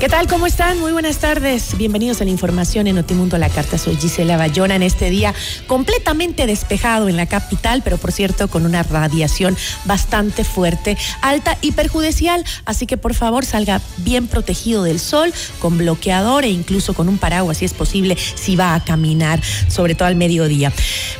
¿Qué tal? ¿Cómo están? Muy buenas tardes. Bienvenidos a la información en Notimundo a la Carta. Soy Gisela Bayona en este día completamente despejado en la capital, pero por cierto con una radiación bastante fuerte, alta y perjudicial. Así que por favor salga bien protegido del sol, con bloqueador e incluso con un paraguas si es posible, si va a caminar, sobre todo al mediodía.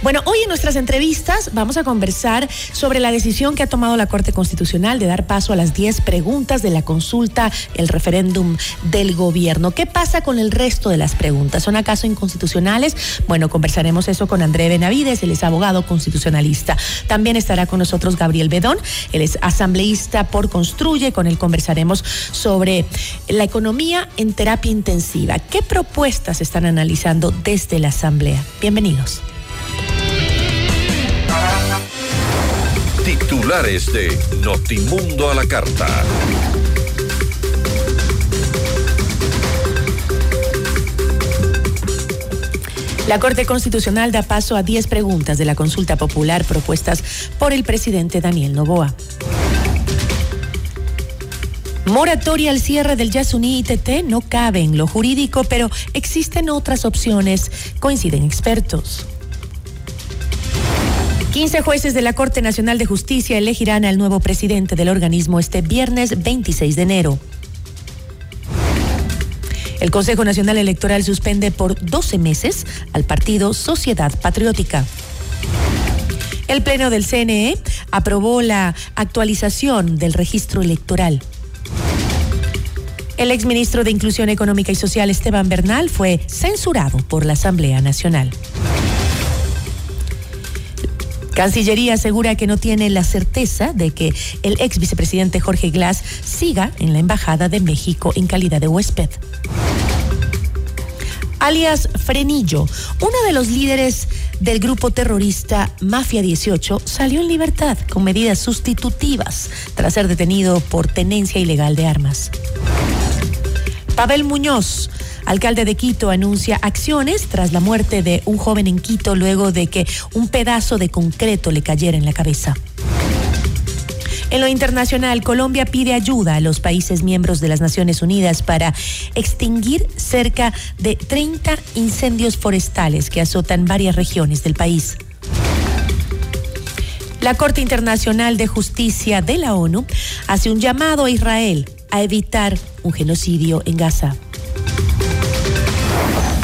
Bueno, hoy en nuestras entrevistas vamos a conversar sobre la decisión que ha tomado la Corte Constitucional de dar paso a las 10 preguntas de la consulta, el referéndum del gobierno. ¿Qué pasa con el resto de las preguntas? ¿Son acaso inconstitucionales? Bueno, conversaremos eso con André Benavides, él es abogado constitucionalista. También estará con nosotros Gabriel Bedón, él es asambleísta por Construye, con él conversaremos sobre la economía en terapia intensiva. ¿Qué propuestas están analizando desde la Asamblea? Bienvenidos. Titulares de Notimundo a la Carta. La Corte Constitucional da paso a 10 preguntas de la consulta popular propuestas por el presidente Daniel Novoa. Moratoria al cierre del Yasuní ITT no cabe en lo jurídico, pero existen otras opciones, coinciden expertos. 15 jueces de la Corte Nacional de Justicia elegirán al nuevo presidente del organismo este viernes 26 de enero. El Consejo Nacional Electoral suspende por 12 meses al partido Sociedad Patriótica. El Pleno del CNE aprobó la actualización del registro electoral. El exministro de Inclusión Económica y Social Esteban Bernal fue censurado por la Asamblea Nacional. Cancillería asegura que no tiene la certeza de que el ex vicepresidente Jorge Glass siga en la Embajada de México en calidad de huésped alias Frenillo, uno de los líderes del grupo terrorista Mafia 18, salió en libertad con medidas sustitutivas tras ser detenido por tenencia ilegal de armas. Pavel Muñoz, alcalde de Quito, anuncia acciones tras la muerte de un joven en Quito luego de que un pedazo de concreto le cayera en la cabeza. En lo internacional, Colombia pide ayuda a los países miembros de las Naciones Unidas para extinguir cerca de 30 incendios forestales que azotan varias regiones del país. La Corte Internacional de Justicia de la ONU hace un llamado a Israel a evitar un genocidio en Gaza.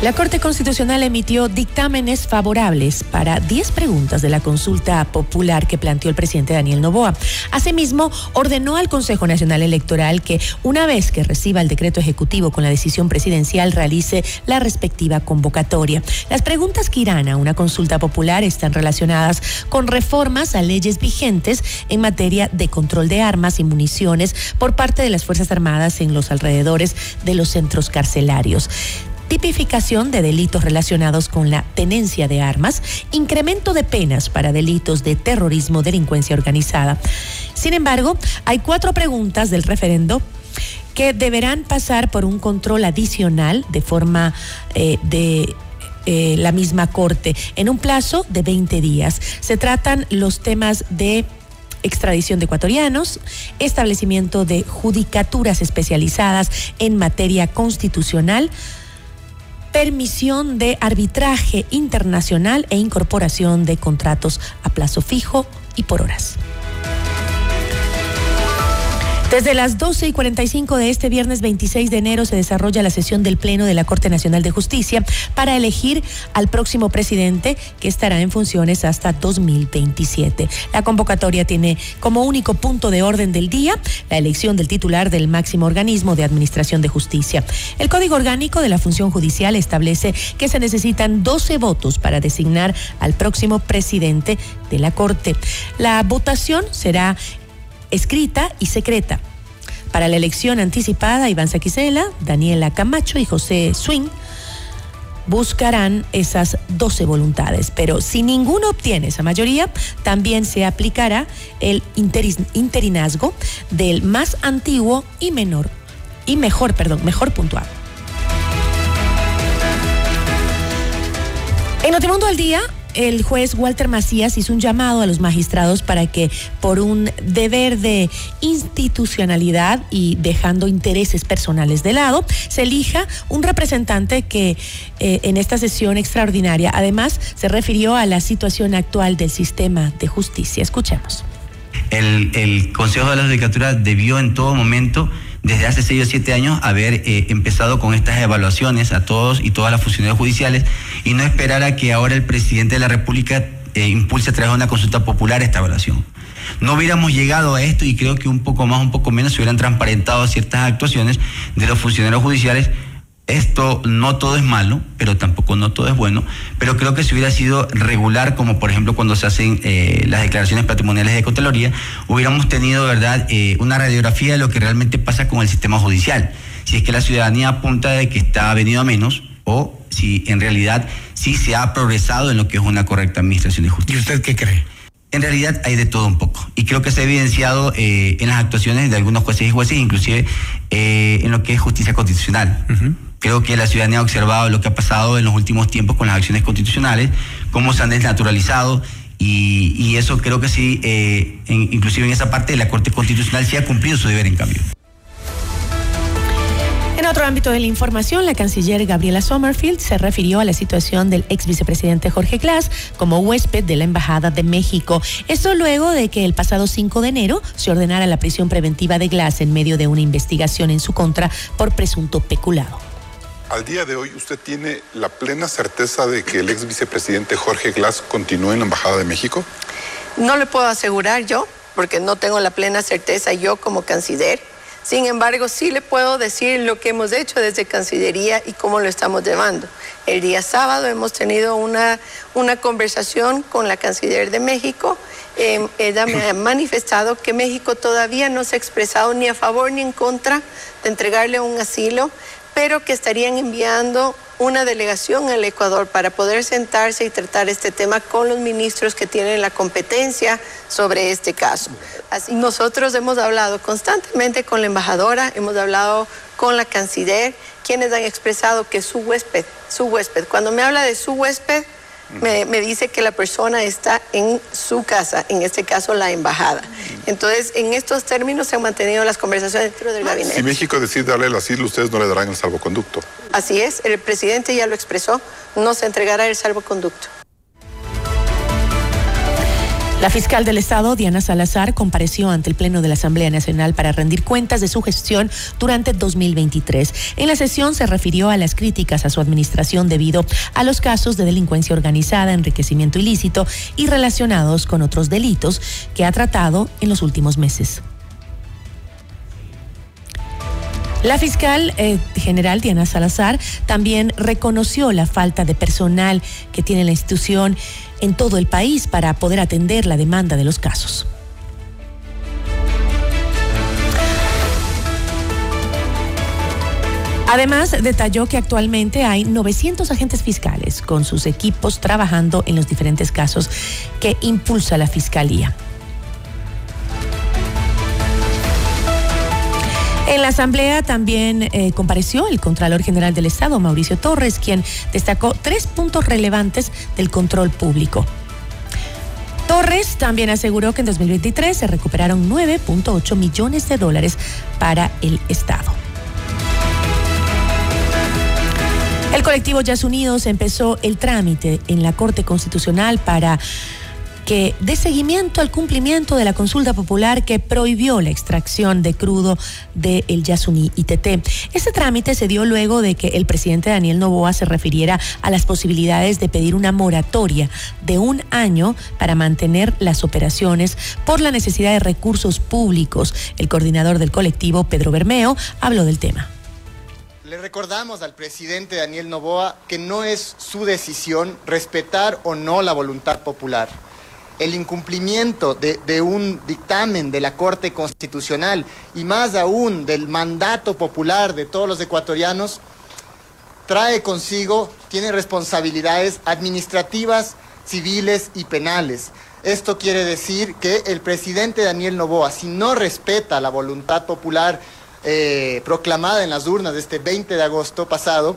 La Corte Constitucional emitió dictámenes favorables para 10 preguntas de la consulta popular que planteó el presidente Daniel Novoa. Asimismo, ordenó al Consejo Nacional Electoral que, una vez que reciba el decreto ejecutivo con la decisión presidencial, realice la respectiva convocatoria. Las preguntas que irán a una consulta popular están relacionadas con reformas a leyes vigentes en materia de control de armas y municiones por parte de las Fuerzas Armadas en los alrededores de los centros carcelarios tipificación de delitos relacionados con la tenencia de armas, incremento de penas para delitos de terrorismo, delincuencia organizada. Sin embargo, hay cuatro preguntas del referendo que deberán pasar por un control adicional de forma eh, de eh, la misma Corte en un plazo de 20 días. Se tratan los temas de extradición de ecuatorianos, establecimiento de judicaturas especializadas en materia constitucional, permisión de arbitraje internacional e incorporación de contratos a plazo fijo y por horas. Desde las 12 y 45 de este viernes 26 de enero se desarrolla la sesión del Pleno de la Corte Nacional de Justicia para elegir al próximo presidente que estará en funciones hasta 2027. La convocatoria tiene como único punto de orden del día la elección del titular del máximo organismo de administración de justicia. El Código Orgánico de la Función Judicial establece que se necesitan 12 votos para designar al próximo presidente de la Corte. La votación será escrita y secreta. Para la elección anticipada, Iván Saquicela, Daniela Camacho y José Swing buscarán esas 12 voluntades, pero si ninguno obtiene esa mayoría, también se aplicará el interinazgo del más antiguo y menor y mejor, perdón, mejor puntuado. En Notimundo al día, el juez Walter Macías hizo un llamado a los magistrados para que por un deber de institucionalidad y dejando intereses personales de lado, se elija un representante que eh, en esta sesión extraordinaria además se refirió a la situación actual del sistema de justicia. Escuchemos. El, Consejo de la Judicatura debió en todo momento desde hace seis o siete años haber eh, empezado con estas evaluaciones a todos y todas las funcionarios judiciales y no esperar a que ahora el presidente de la República eh, impulse a través de una consulta popular esta evaluación. No hubiéramos llegado a esto y creo que un poco más, un poco menos se hubieran transparentado ciertas actuaciones de los funcionarios judiciales esto no todo es malo, pero tampoco no todo es bueno, pero creo que si hubiera sido regular, como por ejemplo cuando se hacen eh, las declaraciones patrimoniales de Contraloría, hubiéramos tenido, ¿verdad?, eh, una radiografía de lo que realmente pasa con el sistema judicial. Si es que la ciudadanía apunta de que está venido a menos o si en realidad sí se ha progresado en lo que es una correcta administración de justicia. ¿Y usted qué cree? En realidad hay de todo un poco. Y creo que se ha evidenciado eh, en las actuaciones de algunos jueces y jueces, inclusive en lo que es justicia constitucional. Creo que la ciudadanía ha observado lo que ha pasado en los últimos tiempos con las acciones constitucionales, cómo se han desnaturalizado y, eso creo que sí, eh, inclusive en esa parte la Corte Constitucional sí ha cumplido su deber en cambio. En otro ámbito de la información, la canciller Gabriela Sommerfield se refirió a la situación del ex vicepresidente Jorge Glass como huésped de la Embajada de México. Esto luego de que el pasado 5 de enero se ordenara la prisión preventiva de Glass en medio de una investigación en su contra por presunto peculado. Al día de hoy, ¿usted tiene la plena certeza de que el ex vicepresidente Jorge Glass continúe en la Embajada de México? No le puedo asegurar yo, porque no tengo la plena certeza yo como canciller. Sin embargo, sí le puedo decir lo que hemos hecho desde Cancillería y cómo lo estamos llevando. El día sábado hemos tenido una, una conversación con la canciller de México. Em, ella me ha manifestado que México todavía no se ha expresado ni a favor ni en contra de entregarle un asilo pero que estarían enviando una delegación al Ecuador para poder sentarse y tratar este tema con los ministros que tienen la competencia sobre este caso. Así, nosotros hemos hablado constantemente con la embajadora, hemos hablado con la canciller, quienes han expresado que su huésped, su huésped, cuando me habla de su huésped, me, dice que la persona está en su casa, en este caso la embajada. Entonces, en estos términos se han mantenido las conversaciones dentro del gabinete. Si México decide darle el asilo, ustedes no le darán el salvoconducto. Así es, el presidente ya lo expresó, no se entregará el salvoconducto. La fiscal del Estado, Diana Salazar, compareció ante el Pleno de la Asamblea Nacional para rendir cuentas de su gestión durante 2023. En la sesión se refirió a las críticas a su administración debido a los casos de delincuencia organizada, enriquecimiento ilícito y relacionados con otros delitos que ha tratado en los últimos meses. La fiscal eh, general Diana Salazar también reconoció la falta de personal que tiene la institución en todo el país para poder atender la demanda de los casos. Además, detalló que actualmente hay 900 agentes fiscales con sus equipos trabajando en los diferentes casos que impulsa la Fiscalía. En la asamblea también eh, compareció el Contralor General del Estado, Mauricio Torres, quien destacó tres puntos relevantes del control público. Torres también aseguró que en 2023 se recuperaron 9.8 millones de dólares para el Estado. El colectivo Jazz Unidos empezó el trámite en la Corte Constitucional para que dé seguimiento al cumplimiento de la consulta popular que prohibió la extracción de crudo del el Yasuní ITT. Este trámite se dio luego de que el presidente Daniel Novoa se refiriera a las posibilidades de pedir una moratoria de un año para mantener las operaciones por la necesidad de recursos públicos. El coordinador del colectivo, Pedro Bermeo, habló del tema. Le recordamos al presidente Daniel Novoa que no es su decisión respetar o no la voluntad popular el incumplimiento de, un dictamen de la Corte Constitucional y más aún del mandato popular de todos los ecuatorianos, trae consigo, tiene responsabilidades administrativas, civiles y penales. Esto quiere decir que el presidente Daniel Novoa, si no respeta la voluntad popular eh, proclamada en las urnas de este 20 de agosto pasado,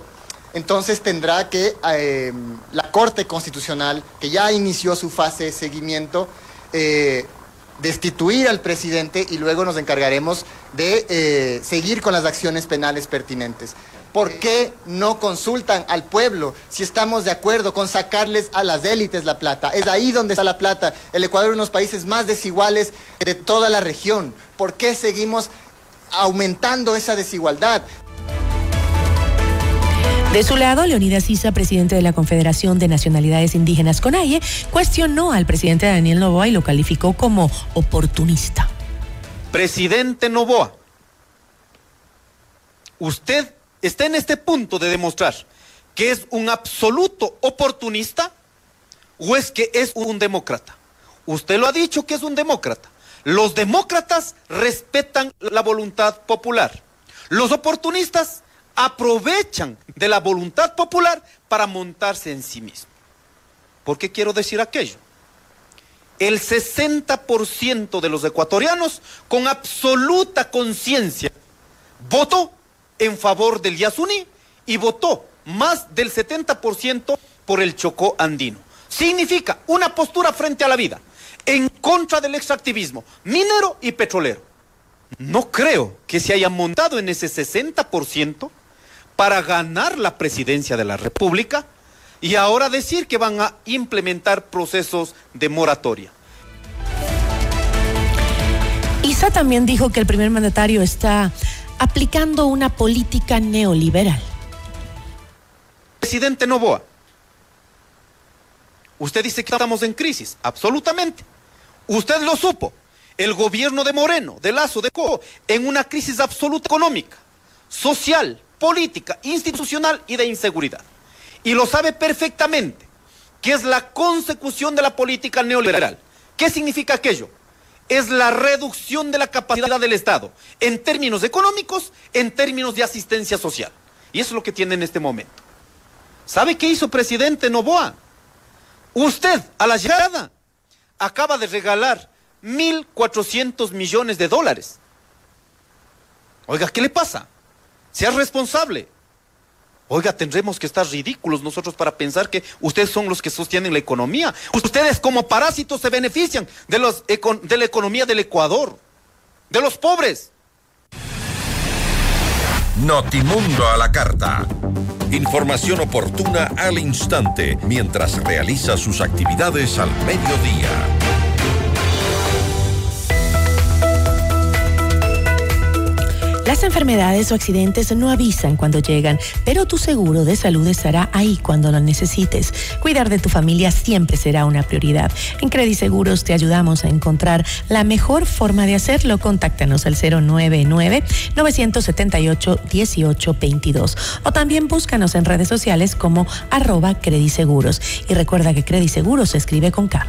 entonces tendrá que eh, la Corte Constitucional, que ya inició su fase de seguimiento, eh, destituir al presidente y luego nos encargaremos de eh, seguir con las acciones penales pertinentes. ¿Por qué no consultan al pueblo si estamos de acuerdo con sacarles a las élites la plata? Es ahí donde está la plata. El Ecuador es uno de los países más desiguales de toda la región. ¿Por qué seguimos aumentando esa desigualdad? De su lado, Leonidas Sisa, presidente de la Confederación de Nacionalidades Indígenas CONAIE, cuestionó al presidente Daniel Novoa y lo calificó como oportunista. Presidente Novoa, usted está en este punto de demostrar que es un absoluto oportunista o es que es un demócrata. Usted lo ha dicho que es un demócrata. Los demócratas respetan la voluntad popular. Los oportunistas aprovechan de la voluntad popular para montarse en sí mismo. ¿Por qué quiero decir aquello? El 60% de los ecuatorianos con absoluta conciencia votó en favor del Yasuní y votó más del 70% por el Chocó andino. Significa una postura frente a la vida, en contra del extractivismo minero y petrolero. No creo que se hayan montado en ese 60% para ganar la presidencia de la República y ahora decir que van a implementar procesos de moratoria. Isa también dijo que el primer mandatario está aplicando una política neoliberal. Presidente Novoa, usted dice que estamos en crisis, absolutamente. Usted lo supo. El gobierno de Moreno, de Lazo, de Co, en una crisis absoluta económica, social, política, institucional y de inseguridad. Y lo sabe perfectamente, que es la consecución de la política neoliberal. ¿Qué significa aquello? Es la reducción de la capacidad del Estado en términos económicos, en términos de asistencia social. Y eso es lo que tiene en este momento. ¿Sabe qué hizo presidente Novoa? Usted, a la llegada, acaba de regalar 1.400 millones de dólares. Oiga, ¿qué le pasa? Sea responsable. Oiga, tendremos que estar ridículos nosotros para pensar que ustedes son los que sostienen la economía. Ustedes como parásitos se benefician de la economía del Ecuador, de los pobres. Notimundo a la carta. Información oportuna al instante mientras realiza sus actividades al mediodía. Las enfermedades o accidentes no avisan cuando llegan, pero tu seguro de salud estará ahí cuando lo necesites. Cuidar de tu familia siempre será una prioridad. En Credit Seguros te ayudamos a encontrar la mejor forma de hacerlo. Contáctanos al 099-978-1822 o también búscanos en redes sociales como arroba Credit Seguros. Y recuerda que Credit Seguros se escribe con K.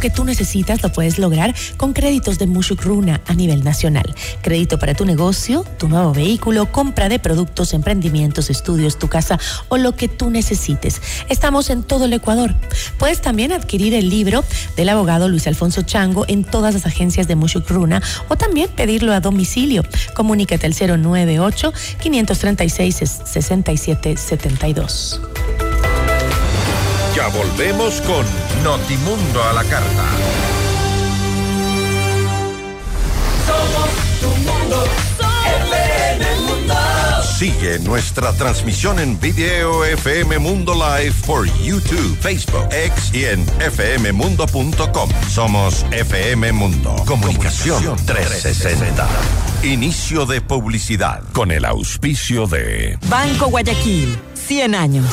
lo que tú necesitas lo puedes lograr con créditos de Mushukruna a nivel nacional. Crédito para tu negocio, tu nuevo vehículo, compra de productos, emprendimientos, estudios, tu casa o lo que tú necesites. Estamos en todo el Ecuador. Puedes también adquirir el libro del abogado Luis Alfonso Chango en todas las agencias de Mushukruna o también pedirlo a domicilio. Comunícate al 098 536 6772. Ya volvemos con Notimundo a la carta. Somos tu mundo, FM Mundo. Sigue nuestra transmisión en video FM Mundo Live por YouTube, Facebook, X y en fmmundo.com. Somos FM Mundo. Comunicación 360. Inicio de publicidad con el auspicio de Banco Guayaquil, 100 años.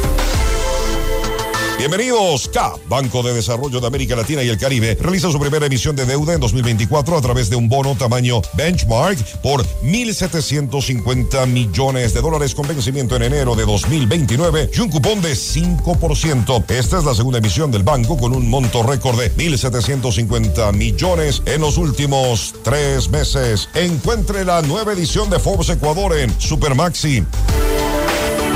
Bienvenidos. CAP, Banco de Desarrollo de América Latina y el Caribe, realiza su primera emisión de deuda en 2024 a través de un bono tamaño benchmark por 1.750 millones de dólares con vencimiento en enero de 2029 y un cupón de 5%. Esta es la segunda emisión del banco con un monto récord de 1.750 millones en los últimos tres meses. Encuentre la nueva edición de Forbes Ecuador en Supermaxi.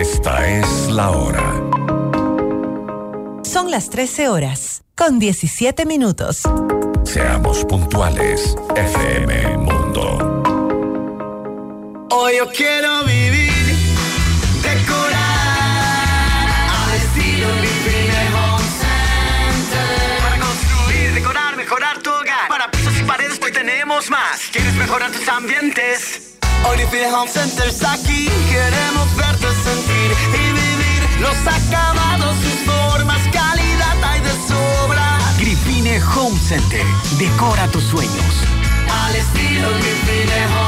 esta es la hora. Son las 13 horas, con 17 minutos. Seamos puntuales, FM Mundo. Hoy yo quiero vivir, decorar al estilo Infinite Home Center. Para construir, decorar, mejorar tu hogar. Para pisos y paredes hoy tenemos más. ¿Quieres mejorar tus ambientes? Hoy Infinite Home Center está aquí. Queremos verte sentir y vivir los acabados, sus formas, calidad hay de sobra. Grifine Home Center. Decora tus sueños. Al estilo Grifine Home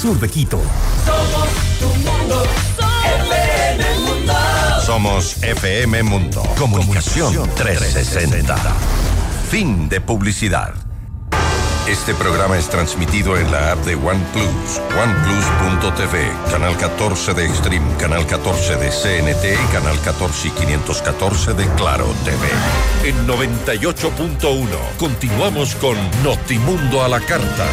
sur de Quito. Somos tu mundo, FM Mundo. Somos FM Mundo. Comunicación 360. Fin de publicidad. Este programa es transmitido en la app de OnePlus, oneplus.tv, canal 14 de Extreme, canal 14 de CNT y canal 14 y 514 de Claro TV. En 98.1 continuamos con Notimundo a la carta.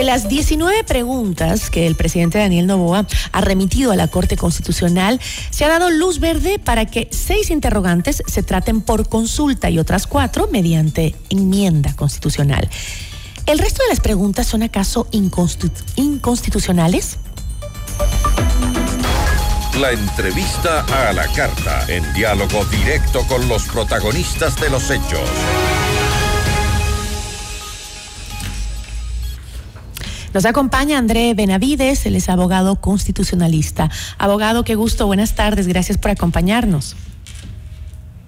De las 19 preguntas que el presidente Daniel Novoa ha remitido a la Corte Constitucional, se ha dado luz verde para que seis interrogantes se traten por consulta y otras cuatro mediante enmienda constitucional. ¿El resto de las preguntas son acaso inconstitu- inconstitucionales? La entrevista a la carta, en diálogo directo con los protagonistas de los hechos. Nos acompaña André Benavides, él es abogado constitucionalista. Abogado, qué gusto, buenas tardes, gracias por acompañarnos.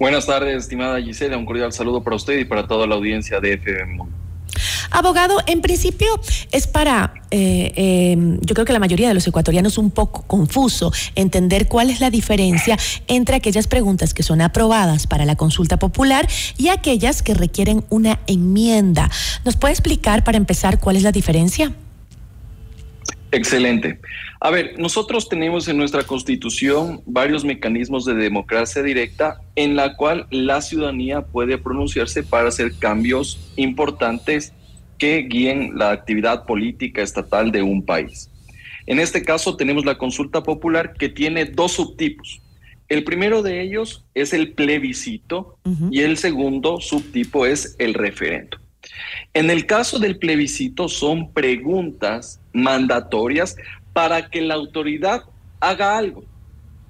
Buenas tardes, estimada Gisela. Un cordial saludo para usted y para toda la audiencia de FM. Abogado, en principio es para, eh, eh, yo creo que la mayoría de los ecuatorianos un poco confuso entender cuál es la diferencia entre aquellas preguntas que son aprobadas para la consulta popular y aquellas que requieren una enmienda. ¿Nos puede explicar para empezar cuál es la diferencia? Excelente. A ver, nosotros tenemos en nuestra constitución varios mecanismos de democracia directa en la cual la ciudadanía puede pronunciarse para hacer cambios importantes que guíen la actividad política estatal de un país. En este caso tenemos la consulta popular que tiene dos subtipos. El primero de ellos es el plebiscito y el segundo subtipo es el referendo. En el caso del plebiscito son preguntas mandatorias para que la autoridad haga algo,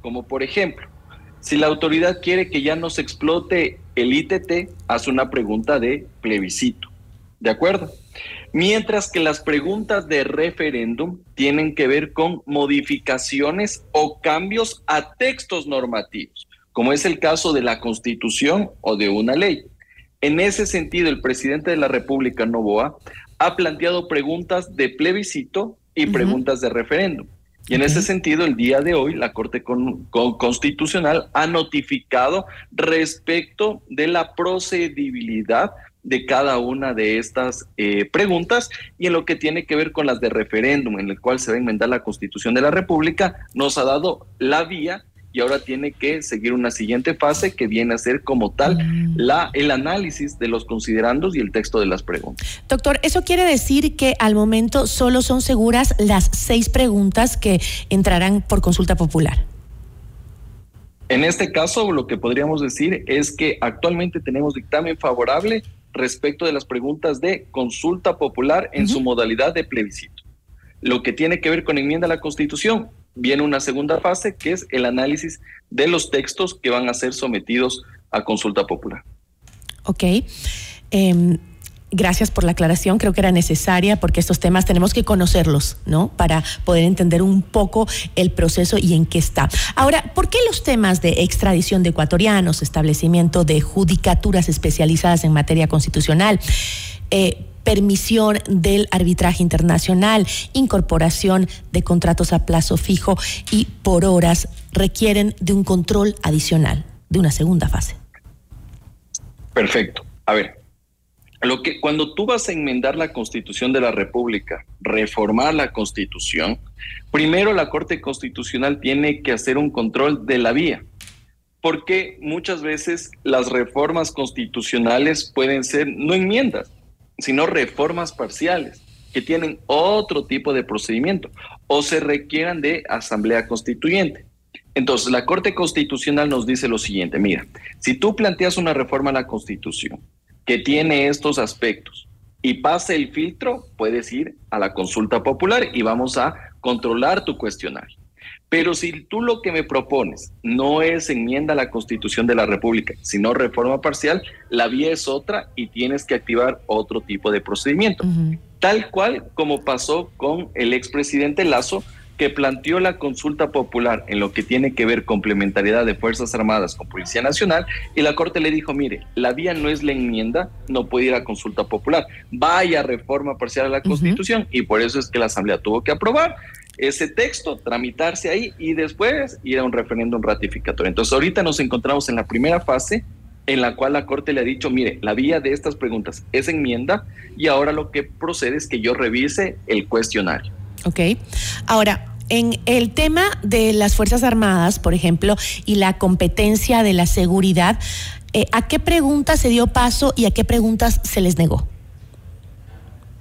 como por ejemplo, si la autoridad quiere que ya no se explote el ITT, hace una pregunta de plebiscito. ¿De acuerdo? Mientras que las preguntas de referéndum tienen que ver con modificaciones o cambios a textos normativos, como es el caso de la Constitución o de una ley. En ese sentido, el presidente de la República, Novoa, ha planteado preguntas de plebiscito y preguntas de referéndum. Y en ese sentido, el día de hoy, la Corte Constitucional ha notificado respecto de la procedibilidad de cada una de estas eh, preguntas y en lo que tiene que ver con las de referéndum, en el cual se va a enmendar la Constitución de la República, nos ha dado la vía y ahora tiene que seguir una siguiente fase que viene a ser como tal mm. la, el análisis de los considerandos y el texto de las preguntas. Doctor, ¿eso quiere decir que al momento solo son seguras las seis preguntas que entrarán por consulta popular? En este caso, lo que podríamos decir es que actualmente tenemos dictamen favorable respecto de las preguntas de consulta popular en su modalidad de plebiscito. Lo que tiene que ver con enmienda a la Constitución, viene una segunda fase que es el análisis de los textos que van a ser sometidos a consulta popular. Ok. Em, gracias por la aclaración, creo que era necesaria porque estos temas tenemos que conocerlos, ¿no? Para poder entender un poco el proceso y en qué está. Ahora, ¿por qué los temas de extradición de ecuatorianos, establecimiento de judicaturas especializadas en materia constitucional, eh, permisión del arbitraje internacional, incorporación de contratos a plazo fijo y por horas requieren de un control adicional, de una segunda fase. Perfecto. A ver, lo que cuando tú vas a enmendar la Constitución de la República, reformar la Constitución, primero la Corte Constitucional tiene que hacer un control de la vía, porque muchas veces las reformas constitucionales pueden ser no enmiendas, sino reformas parciales que tienen otro tipo de procedimiento o se requieran de asamblea constituyente. Entonces, la Corte Constitucional nos dice lo siguiente, mira, si tú planteas una reforma a la Constitución que tiene estos aspectos y pasa el filtro, puedes ir a la consulta popular y vamos a controlar tu cuestionario. Pero si tú lo que me propones no es enmienda a la Constitución de la República, sino reforma parcial, la vía es otra y tienes que activar otro tipo de procedimiento. Tal cual como pasó con el expresidente Lazo, que planteó la consulta popular en lo que tiene que ver complementariedad de Fuerzas Armadas con Policía Nacional y la Corte le dijo, mire, la vía no es la enmienda, no puede ir a consulta popular, vaya reforma parcial a la Constitución y por eso es que la Asamblea tuvo que aprobar ese texto, tramitarse ahí y después ir a un referéndum ratificatorio. Entonces ahorita nos encontramos en la primera fase en la cual la Corte le ha dicho, mire, la vía de estas preguntas es enmienda y ahora lo que procede es que yo revise el cuestionario. Ok. Ahora, en el tema de las Fuerzas Armadas, por ejemplo, y la competencia de la seguridad, eh, ¿a qué preguntas se dio paso y a qué preguntas se les negó?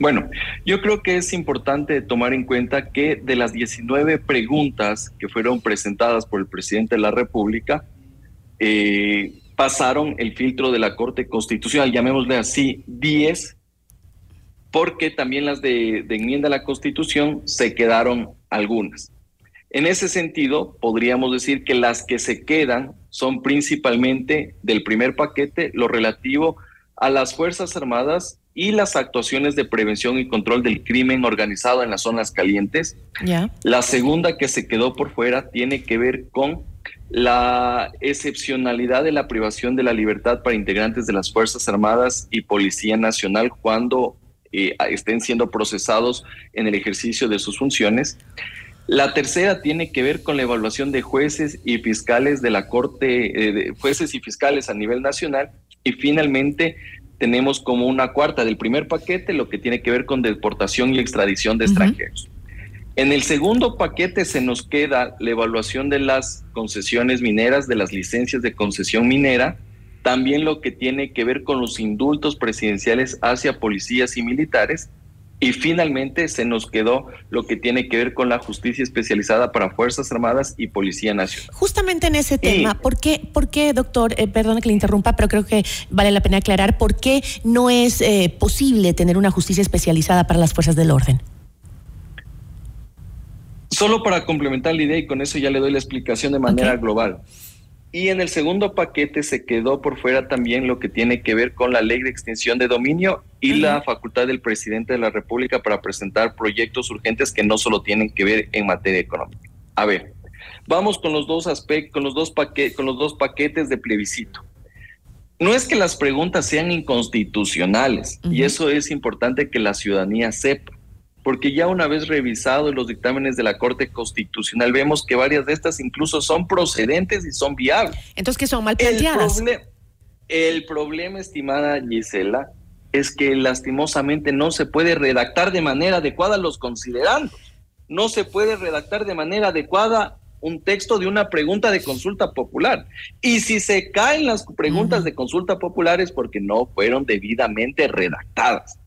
Bueno, yo creo que es importante tomar en cuenta que de las 19 preguntas que fueron presentadas por el presidente de la República, eh, pasaron el filtro de la Corte Constitucional, llamémosle así, 10, porque también las de, de enmienda a la Constitución se quedaron algunas. En ese sentido, podríamos decir que las que se quedan son principalmente del primer paquete, lo relativo a las Fuerzas Armadas y las actuaciones de prevención y control del crimen organizado en las zonas calientes. La segunda que se quedó por fuera tiene que ver con la excepcionalidad de la privación de la libertad para integrantes de las Fuerzas Armadas y Policía Nacional cuando eh, estén siendo procesados en el ejercicio de sus funciones. La tercera tiene que ver con la evaluación de jueces y fiscales de la Corte, eh, de jueces y fiscales a nivel nacional. Y finalmente, tenemos como una cuarta del primer paquete lo que tiene que ver con deportación y extradición de extranjeros. En el segundo paquete se nos queda la evaluación de las concesiones mineras, de las licencias de concesión minera, también lo que tiene que ver con los indultos presidenciales hacia policías y militares, y finalmente se nos quedó lo que tiene que ver con la justicia especializada para Fuerzas Armadas y Policía Nacional. Justamente en ese tema, ¿por, qué, ¿por qué, doctor, eh, perdone que le interrumpa, pero creo que vale la pena aclarar, ¿por qué no es eh, posible tener una justicia especializada para las fuerzas del orden? Solo para complementar la idea y con eso ya le doy la explicación de manera global. Y en el segundo paquete se quedó por fuera también lo que tiene que ver con la ley de extinción de dominio y la facultad del presidente de la República para presentar proyectos urgentes que no solo tienen que ver en materia económica. A ver, vamos con los dos aspectos, con los dos paquetes, con los dos paquetes de plebiscito. No es que las preguntas sean inconstitucionales y eso es importante que la ciudadanía sepa porque ya una vez revisados los dictámenes de la Corte Constitucional, vemos que varias de estas incluso son procedentes y son viables. Entonces, ¿qué son mal planteadas? El, el problema, estimada Gisela, es que lastimosamente no se puede redactar de manera adecuada los considerandos. No se puede redactar de manera adecuada un texto de una pregunta de consulta popular. Y si se caen las preguntas de consulta popular es porque no fueron debidamente redactadas.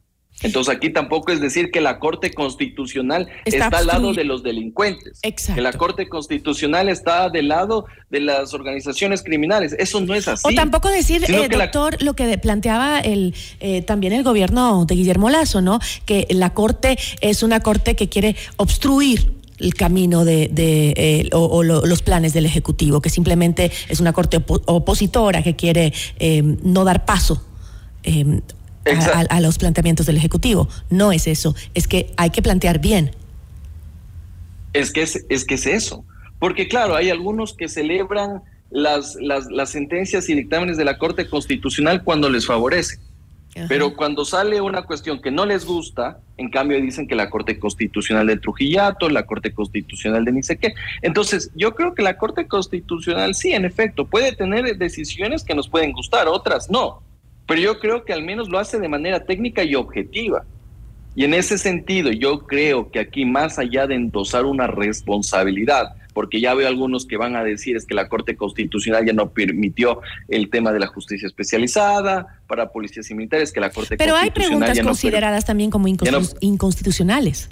Entonces aquí tampoco es decir que la Corte Constitucional está, al lado de los delincuentes, Exacto. que la Corte Constitucional está del lado de las organizaciones criminales. Eso no es así. O tampoco decir, eh, doctor, lo que planteaba el eh, también el gobierno de Guillermo Lazo, ¿no? Que la Corte es una Corte que quiere obstruir el camino de, eh, o, los planes del Ejecutivo, que simplemente es una Corte opositora que quiere no dar paso a, los planteamientos del Ejecutivo. No es eso, es que hay que plantear bien. Es que es, es que es eso. Porque claro, hay algunos que celebran las, las, las sentencias y dictámenes de la Corte Constitucional cuando les favorece. Pero cuando sale una cuestión que no les gusta, en cambio dicen que la Corte Constitucional de Trujillato, la Corte Constitucional de ni sé qué. Entonces, yo creo que la Corte Constitucional sí, en efecto, puede tener decisiones que nos pueden gustar, otras no pero yo creo que al menos lo hace de manera técnica y objetiva. Y en ese sentido, yo creo que aquí, más allá de endosar una responsabilidad, porque ya veo algunos que van a decir es que la Corte Constitucional ya no permitió el tema de la justicia especializada para policías y militares, que la Corte Pero hay preguntas consideradas también como inconstitucionales.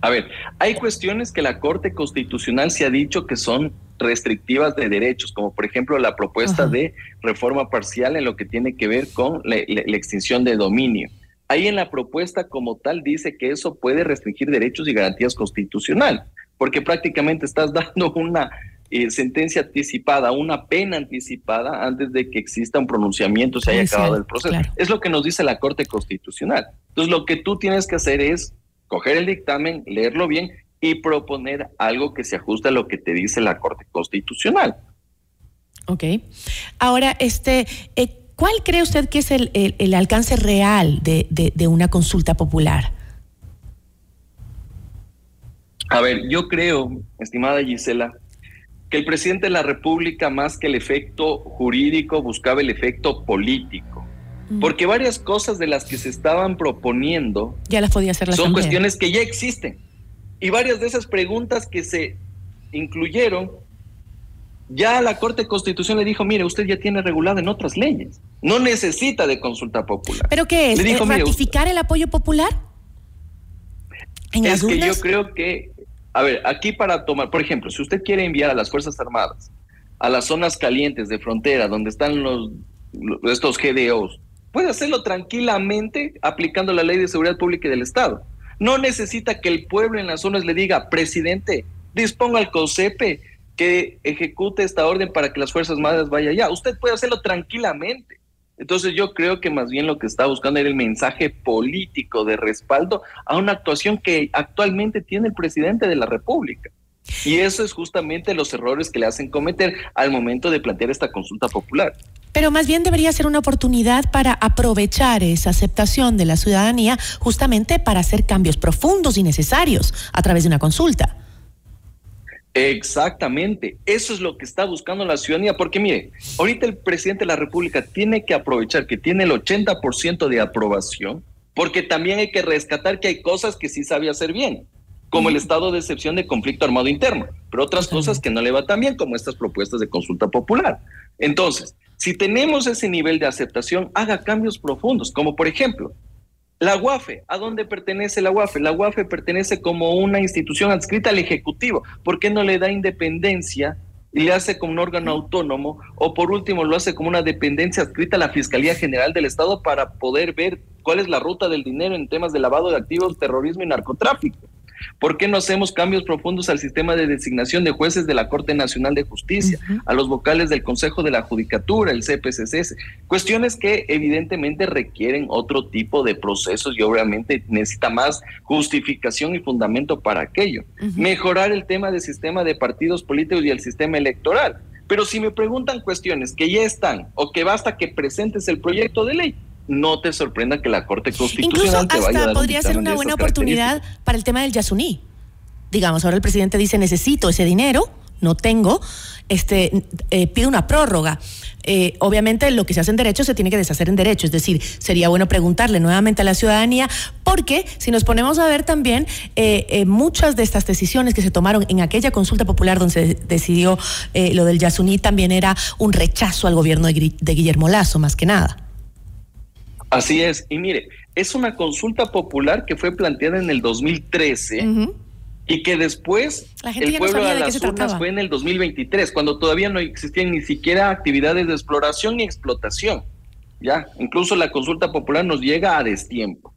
A ver, hay cuestiones que la Corte Constitucional se ha dicho que son restrictivas de derechos, como por ejemplo la propuesta de reforma parcial en lo que tiene que ver con la, extinción de dominio. Ahí en la propuesta como tal dice que eso puede restringir derechos y garantías constitucionales, porque prácticamente estás dando una eh, sentencia anticipada, una pena anticipada antes de que exista un pronunciamiento, se haya acabado el proceso. Es lo que nos dice la Corte Constitucional. Entonces lo que tú tienes que hacer es coger el dictamen, leerlo bien y proponer algo que se ajuste a lo que te dice la Corte Constitucional. Ok. Ahora, este, eh, ¿cuál cree usted que es el, alcance real de, de, una consulta popular? A ver, yo creo, estimada Gisela, que el presidente de la República, más que el efecto jurídico, buscaba el efecto político. Porque varias cosas de las que se estaban proponiendo ya las podía hacer la son cuestiones que ya existen. Y varias de esas preguntas que se incluyeron, ya la Corte Constitución le dijo, mire, usted ya tiene regulado en otras leyes, no necesita de consulta popular. ¿Pero qué es? ¿Eh, ¿Ratificar el apoyo popular? es que yo creo que, a ver, aquí para tomar, por ejemplo, si usted quiere enviar a las Fuerzas Armadas a las zonas calientes de frontera, donde están los, estos GDOs, puede hacerlo tranquilamente aplicando la ley de seguridad pública y del Estado. No necesita que el pueblo en las zonas le diga, presidente, disponga al COSEPE que ejecute esta orden para que las Fuerzas Armadas vayan allá. Usted puede hacerlo tranquilamente. Entonces yo creo que más bien lo que está buscando era el mensaje político de respaldo a una actuación que actualmente tiene el presidente de la República. Y eso es justamente los errores que le hacen cometer al momento de plantear esta consulta popular. Pero más bien debería ser una oportunidad para aprovechar esa aceptación de la ciudadanía justamente para hacer cambios profundos y necesarios a través de una consulta. Exactamente, eso es lo que está buscando la ciudadanía, porque mire, ahorita el presidente de la República tiene que aprovechar que tiene el 80% de aprobación, porque también hay que rescatar que hay cosas que sí sabe hacer bien. como el estado de excepción de conflicto armado interno, pero otras cosas que no le va tan bien, como estas propuestas de consulta popular. Entonces, si tenemos ese nivel de aceptación, haga cambios profundos, como por ejemplo, la UAFE, ¿a dónde pertenece la UAFE? La UAFE pertenece como una institución adscrita al Ejecutivo. ¿Por qué no le da independencia y le hace como un órgano autónomo? O por último, lo hace como una dependencia adscrita a la Fiscalía General del Estado para poder ver cuál es la ruta del dinero en temas de lavado de activos, terrorismo y narcotráfico. ¿Por qué no hacemos cambios profundos al sistema de designación de jueces de la Corte Nacional de Justicia, a los vocales del Consejo de la Judicatura, el CPCC? Cuestiones que evidentemente requieren otro tipo de procesos y obviamente necesita más justificación y fundamento para aquello. Mejorar el tema del sistema de partidos políticos y el sistema electoral. Pero si me preguntan cuestiones que ya están o que basta que presentes el proyecto de ley, no te sorprenda que la Corte Constitucional Incluso te vaya a hasta podría ser una buena oportunidad para el tema del Yasuní. Digamos, ahora el presidente dice necesito ese dinero, no tengo, este, eh, pide una prórroga. Eh, obviamente lo que se hace en derecho se tiene que deshacer en derecho, es decir, sería bueno preguntarle nuevamente a la ciudadanía, porque si nos ponemos a ver también eh, eh, muchas de estas decisiones que se tomaron en aquella consulta popular donde se decidió eh, lo del Yasuní también era un rechazo al gobierno de, de Guillermo Lazo, más que nada. Así es. Y mire, es una consulta popular que fue planteada en el 2013 y que después La gente el no pueblo de las urnas fue en el 2023, cuando todavía no existían ni siquiera actividades de exploración ni explotación. Ya, incluso la consulta popular nos llega a destiempo.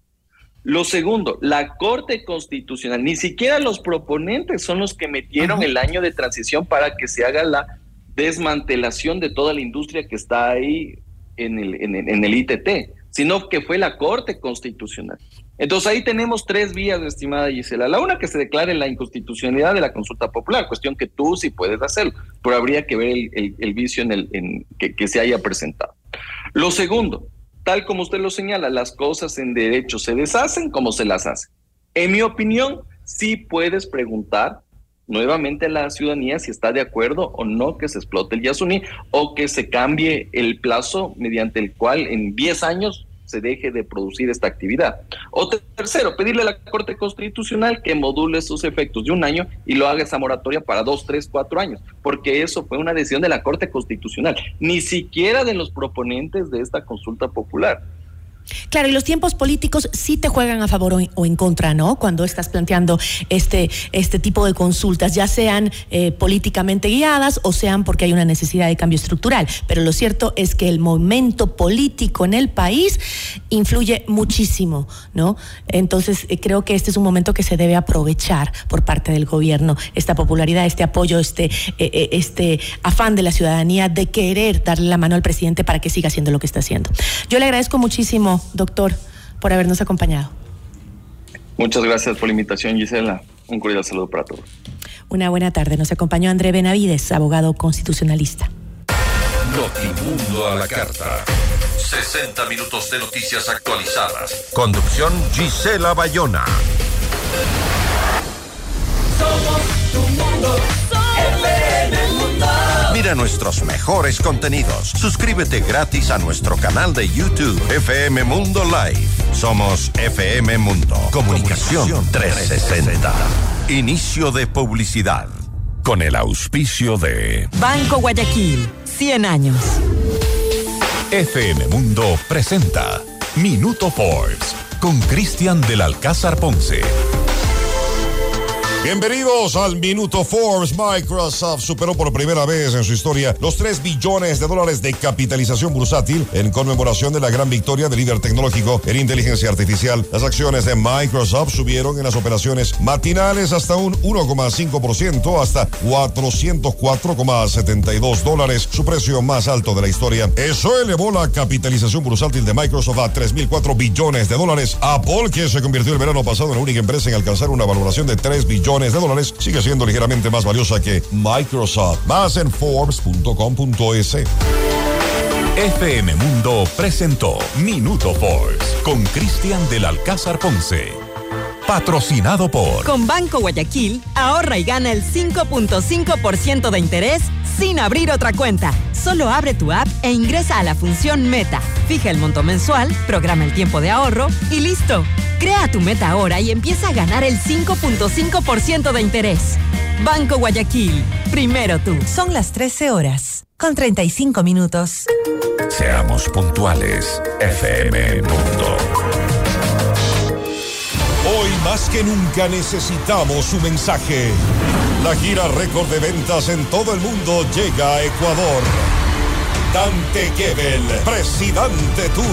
Lo segundo, la Corte Constitucional, ni siquiera los proponentes son los que metieron el año de transición para que se haga la desmantelación de toda la industria que está ahí en el, en el, en el ITT, sino que fue la Corte Constitucional. Entonces ahí tenemos tres vías, estimada Gisela. La una que se declare la inconstitucionalidad de la consulta popular, cuestión que tú sí puedes hacerlo, pero habría que ver el, vicio en el, que, que se haya presentado. Lo segundo, tal como usted lo señala, las cosas en derecho se deshacen como se las hace. En mi opinión, sí puedes preguntar nuevamente a la ciudadanía si está de acuerdo o no que se explote el Yasuní o que se cambie el plazo mediante el cual en 10 años se deje de producir esta actividad. O te- tercero, pedirle a la Corte Constitucional que module sus efectos de un año y lo haga esa moratoria para dos, tres, cuatro años, porque eso fue una decisión de la Corte Constitucional, ni siquiera de los proponentes de esta consulta popular. Claro, y los tiempos políticos sí te juegan a favor o en, contra, ¿no? Cuando estás planteando este, este tipo de consultas, ya sean eh, políticamente guiadas o sean porque hay una necesidad de cambio estructural. Pero lo cierto es que el momento político en el país influye muchísimo, ¿no? Entonces, eh, creo que este es un momento que se debe aprovechar por parte del gobierno, esta popularidad, este apoyo, este, eh, este afán de la ciudadanía de querer darle la mano al presidente para que siga haciendo lo que está haciendo. Yo le agradezco muchísimo, doctor, por habernos acompañado. Muchas gracias por la invitación, Gisela. Un cordial saludo para todos. Una buena tarde. Nos acompañó André Benavides, abogado constitucionalista. Notimundo a la carta. 60 minutos de noticias actualizadas. Conducción Gisela Bayona. Somos tu mundo, Mundo. Mira nuestros mejores contenidos. Suscríbete gratis a nuestro canal de YouTube FM Mundo Live. Somos FM Mundo. Comunicación 360. Inicio de publicidad. Con el auspicio de Banco Guayaquil, 100 años. FM Mundo presenta Minuto Forbes con Cristian del Alcázar Ponce. Bienvenidos al Minuto Forbes. Microsoft superó por primera vez en su historia los 3 billones de dólares de capitalización bursátil en conmemoración de la gran victoria del líder tecnológico en inteligencia artificial. Las acciones de Microsoft subieron en las operaciones matinales hasta un 1,5% hasta 404,72 dólares, su precio más alto de la historia. Eso elevó la capitalización bursátil de Microsoft a 3.004 billones de dólares. Apple, que se convirtió el verano pasado en la única empresa en alcanzar una valoración de 3 billones de dólares, sigue siendo ligeramente más valiosa que Microsoft. Más en Forbes.com.es. FM Mundo presentó Minuto Forbes con Cristian del Alcázar Ponce. Patrocinado por Con Banco Guayaquil, ahorra y gana el 5.5% de interés sin abrir otra cuenta. Solo abre tu app e ingresa a la función Meta. Fija el monto mensual, programa el tiempo de ahorro y listo. Crea tu meta ahora y empieza a ganar el 5.5% de interés. Banco Guayaquil, primero tú. Son las 13 horas, con 35 minutos. Seamos puntuales, FM Mundo. Hoy más que nunca necesitamos su mensaje. La gira récord de ventas en todo el mundo llega a Ecuador. Dante Gebel, Presidente Tour.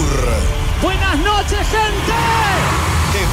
Buenas noches, gente te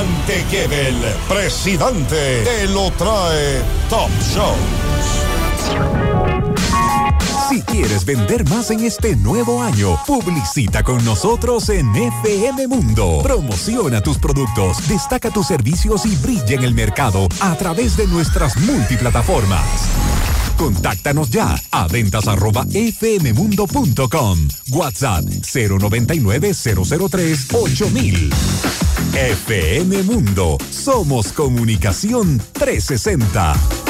Dante Gebel, presidente, te lo trae Top Shows. Si quieres vender más en este nuevo año, publicita con nosotros en FM Mundo. Promociona tus productos, destaca tus servicios y brilla en el mercado a través de nuestras multiplataformas. Contáctanos ya a ventas arroba fmmundo.com. WhatsApp 099 003 8000. FM Mundo. Somos Comunicación 360.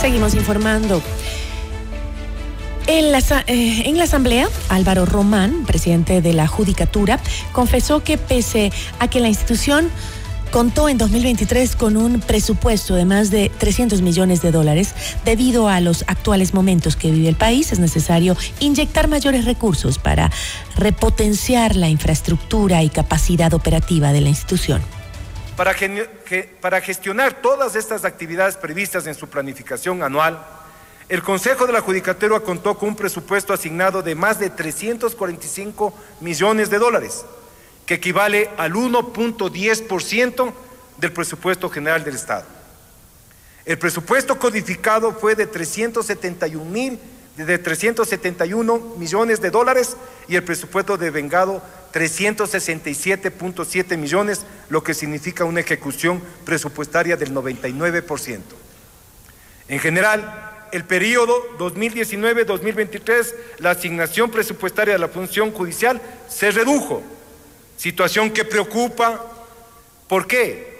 Seguimos informando. En la, eh, en la, Asamblea, Álvaro Román, presidente de la Judicatura, confesó que pese a que la institución contó en 2023 con un presupuesto de más de 300 millones de dólares, debido a los actuales momentos que vive el país, es necesario inyectar mayores recursos para repotenciar la infraestructura y capacidad operativa de la institución. Para, gestionar todas estas actividades previstas en su planificación anual, el Consejo de la Judicatura contó con un presupuesto asignado de más de 345 millones de dólares, que equivale al 1.10% del presupuesto general del Estado. El presupuesto codificado fue de 371 mil de 371 millones de dólares y el presupuesto de vengado 367.7 millones, lo que significa una ejecución presupuestaria del 99%. En general, el periodo 2019-2023, la asignación presupuestaria de la función judicial se redujo, situación que preocupa. ¿Por qué?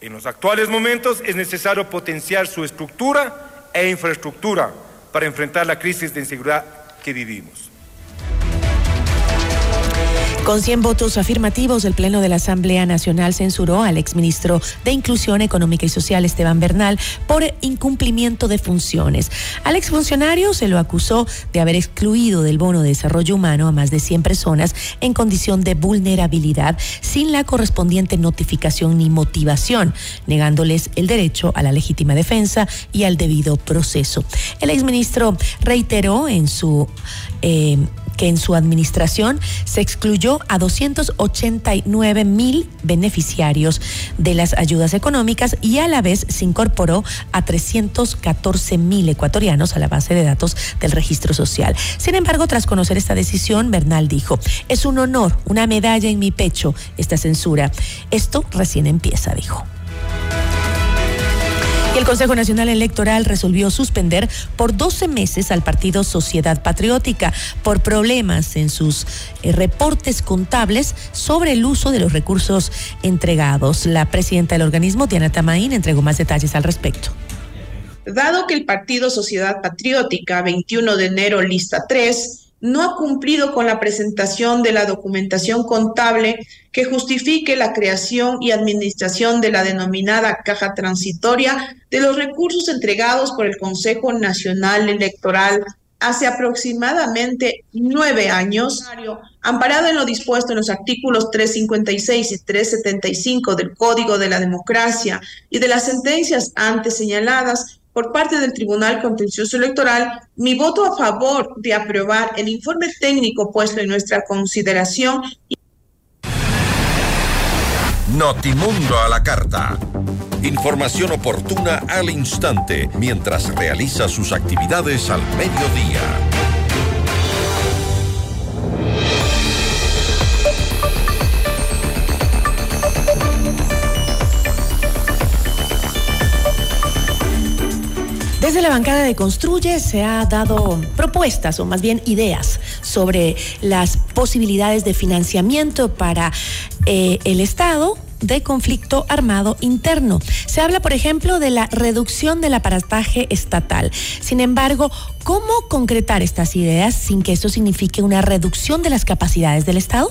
En los actuales momentos es necesario potenciar su estructura e infraestructura para enfrentar la crisis de inseguridad que vivimos. Con 100 votos afirmativos, el Pleno de la Asamblea Nacional censuró al exministro de Inclusión Económica y Social, Esteban Bernal, por incumplimiento de funciones. Al exfuncionario se lo acusó de haber excluido del bono de desarrollo humano a más de 100 personas en condición de vulnerabilidad sin la correspondiente notificación ni motivación, negándoles el derecho a la legítima defensa y al debido proceso. El exministro reiteró en su eh, que en su administración se excluyó a 289 mil beneficiarios de las ayudas económicas y a la vez se incorporó a 314 mil ecuatorianos a la base de datos del registro social. Sin embargo, tras conocer esta decisión, Bernal dijo, es un honor, una medalla en mi pecho esta censura. Esto recién empieza, dijo. El Consejo Nacional Electoral resolvió suspender por 12 meses al partido Sociedad Patriótica por problemas en sus eh, reportes contables sobre el uso de los recursos entregados. La presidenta del organismo, Diana Tamaín, entregó más detalles al respecto. Dado que el partido Sociedad Patriótica, 21 de enero, lista 3, no ha cumplido con la presentación de la documentación contable que justifique la creación y administración de la denominada caja transitoria de los recursos entregados por el Consejo Nacional Electoral hace aproximadamente nueve años, amparado en lo dispuesto en los artículos 356 y 375 del Código de la Democracia y de las sentencias antes señaladas, por parte del Tribunal Contencioso Electoral mi voto a favor de aprobar el informe técnico puesto en nuestra consideración. Notimundo a la carta. Información oportuna al instante mientras realiza sus actividades al mediodía. Desde la bancada de Construye se ha dado propuestas o más bien ideas sobre las posibilidades de financiamiento para eh, el Estado de conflicto armado interno. Se habla, por ejemplo, de la reducción del aparataje estatal. Sin embargo, ¿cómo concretar estas ideas sin que esto signifique una reducción de las capacidades del Estado?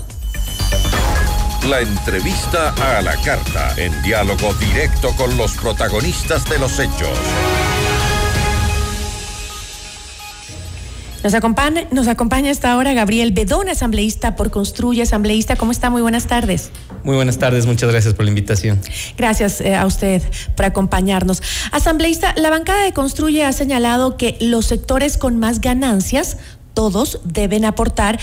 La entrevista a la carta, en diálogo directo con los protagonistas de los hechos. Nos acompaña, nos acompaña hasta ahora Gabriel Bedón, asambleísta por Construye, asambleísta. ¿Cómo está? Muy buenas tardes. Muy buenas tardes, muchas gracias por la invitación. Gracias eh, a usted por acompañarnos. Asambleísta, la bancada de Construye ha señalado que los sectores con más ganancias, todos deben aportar,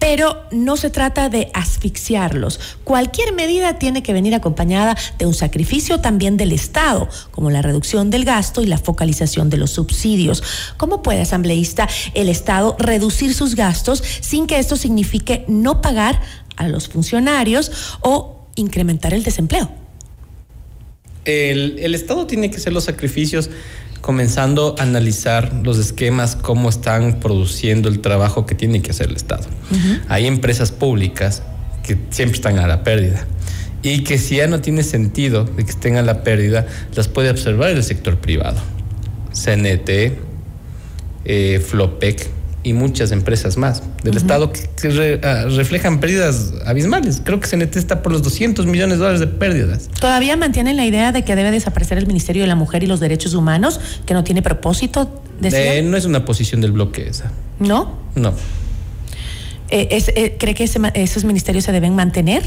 pero no se trata de asfixiarlos. Cualquier medida tiene que venir acompañada de un sacrificio también del Estado, como la reducción del gasto y la focalización de los subsidios. ¿Cómo puede, asambleísta, el Estado reducir sus gastos sin que esto signifique no pagar a los funcionarios o incrementar el desempleo? El, el Estado tiene que hacer los sacrificios comenzando a analizar los esquemas, cómo están produciendo el trabajo que tiene que hacer el Estado. Hay empresas públicas que siempre están a la pérdida y que si ya no tiene sentido de que estén a la pérdida, las puede observar el sector privado. CNT, eh, Flopec, y muchas empresas más del Estado que, ah, reflejan pérdidas abismales. Creo que CNT está por los 200 millones de dólares de pérdidas. ¿Todavía mantienen la idea de que debe desaparecer el Ministerio de la Mujer y los Derechos Humanos, que no tiene propósito? Eh, no es una posición del bloque esa. ¿No? No. Eh, eh, ¿Cree que esos ministerios se deben mantener?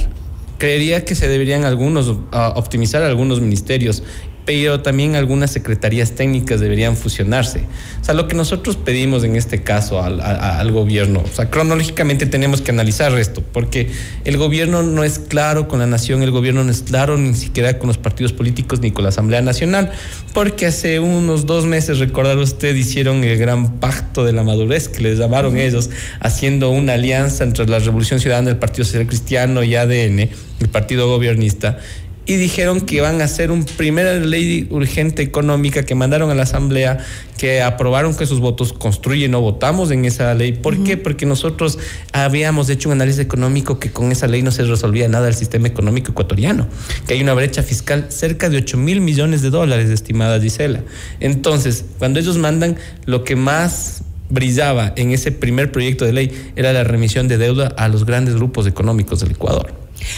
Creería que se deberían algunos ah, optimizar algunos ministerios pero también algunas secretarías técnicas deberían fusionarse. O sea, lo que nosotros pedimos en este caso al, gobierno, o sea, cronológicamente tenemos que analizar esto, porque el gobierno no es claro con la nación, el gobierno no es claro ni siquiera con los partidos políticos ni con la Asamblea Nacional, porque hace unos dos meses, recordar usted, hicieron el gran pacto de la madurez, que les llamaron ellos, haciendo una alianza entre la Revolución Ciudadana, el Partido Social Cristiano y ADN, el partido gobernista, y dijeron que iban a hacer un primera ley urgente económica que mandaron a la Asamblea, que aprobaron que sus votos construyen, no votamos en esa ley. ¿Por qué? Porque nosotros habíamos hecho un análisis económico que con esa ley no se resolvía nada del sistema económico ecuatoriano, que hay una brecha fiscal cerca de 8 mil millones de dólares, estimada Gisela. Entonces, cuando ellos mandan, lo que más brillaba en ese primer proyecto de ley era la remisión de deuda a los grandes grupos económicos del Ecuador.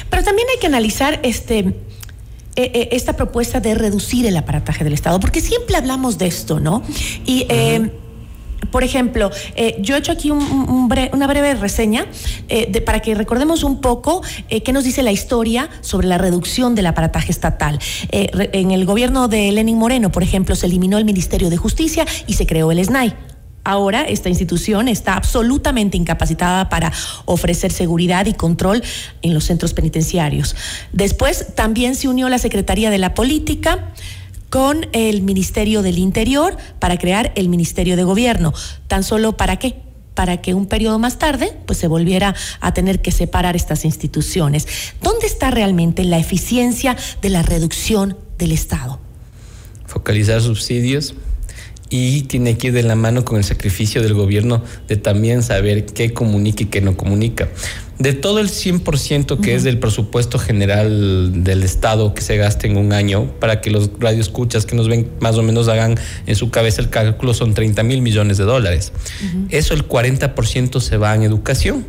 Pero también hay que analizar este eh, eh, esta propuesta de reducir el aparataje del Estado, porque siempre hablamos de esto, ¿no? Y eh, por ejemplo, yo he hecho aquí una breve reseña para que recordemos un poco qué nos dice la historia sobre la reducción del aparataje estatal. en el gobierno de Lenin Moreno, por ejemplo, se eliminó el Ministerio de Justicia y se creó el SNAI Ahora esta institución está absolutamente incapacitada para ofrecer seguridad y control en los centros penitenciarios. Después también se unió la Secretaría de la Política con el Ministerio del Interior para crear el Ministerio de Gobierno. ¿Tan solo para qué? para que un periodo más tarde pues se volviera a tener que separar estas instituciones. ¿Dónde está realmente la eficiencia de la reducción del Estado? Focalizar subsidios, y tiene que ir de la mano con el sacrificio del gobierno de también saber qué comunica y qué no comunica. De todo el 100% que es del presupuesto general del Estado que se gasta en un año, para que los radioescuchas que nos ven más o menos hagan en su cabeza el cálculo, son 30 mil millones de dólares. Eso el 40% se va en educación.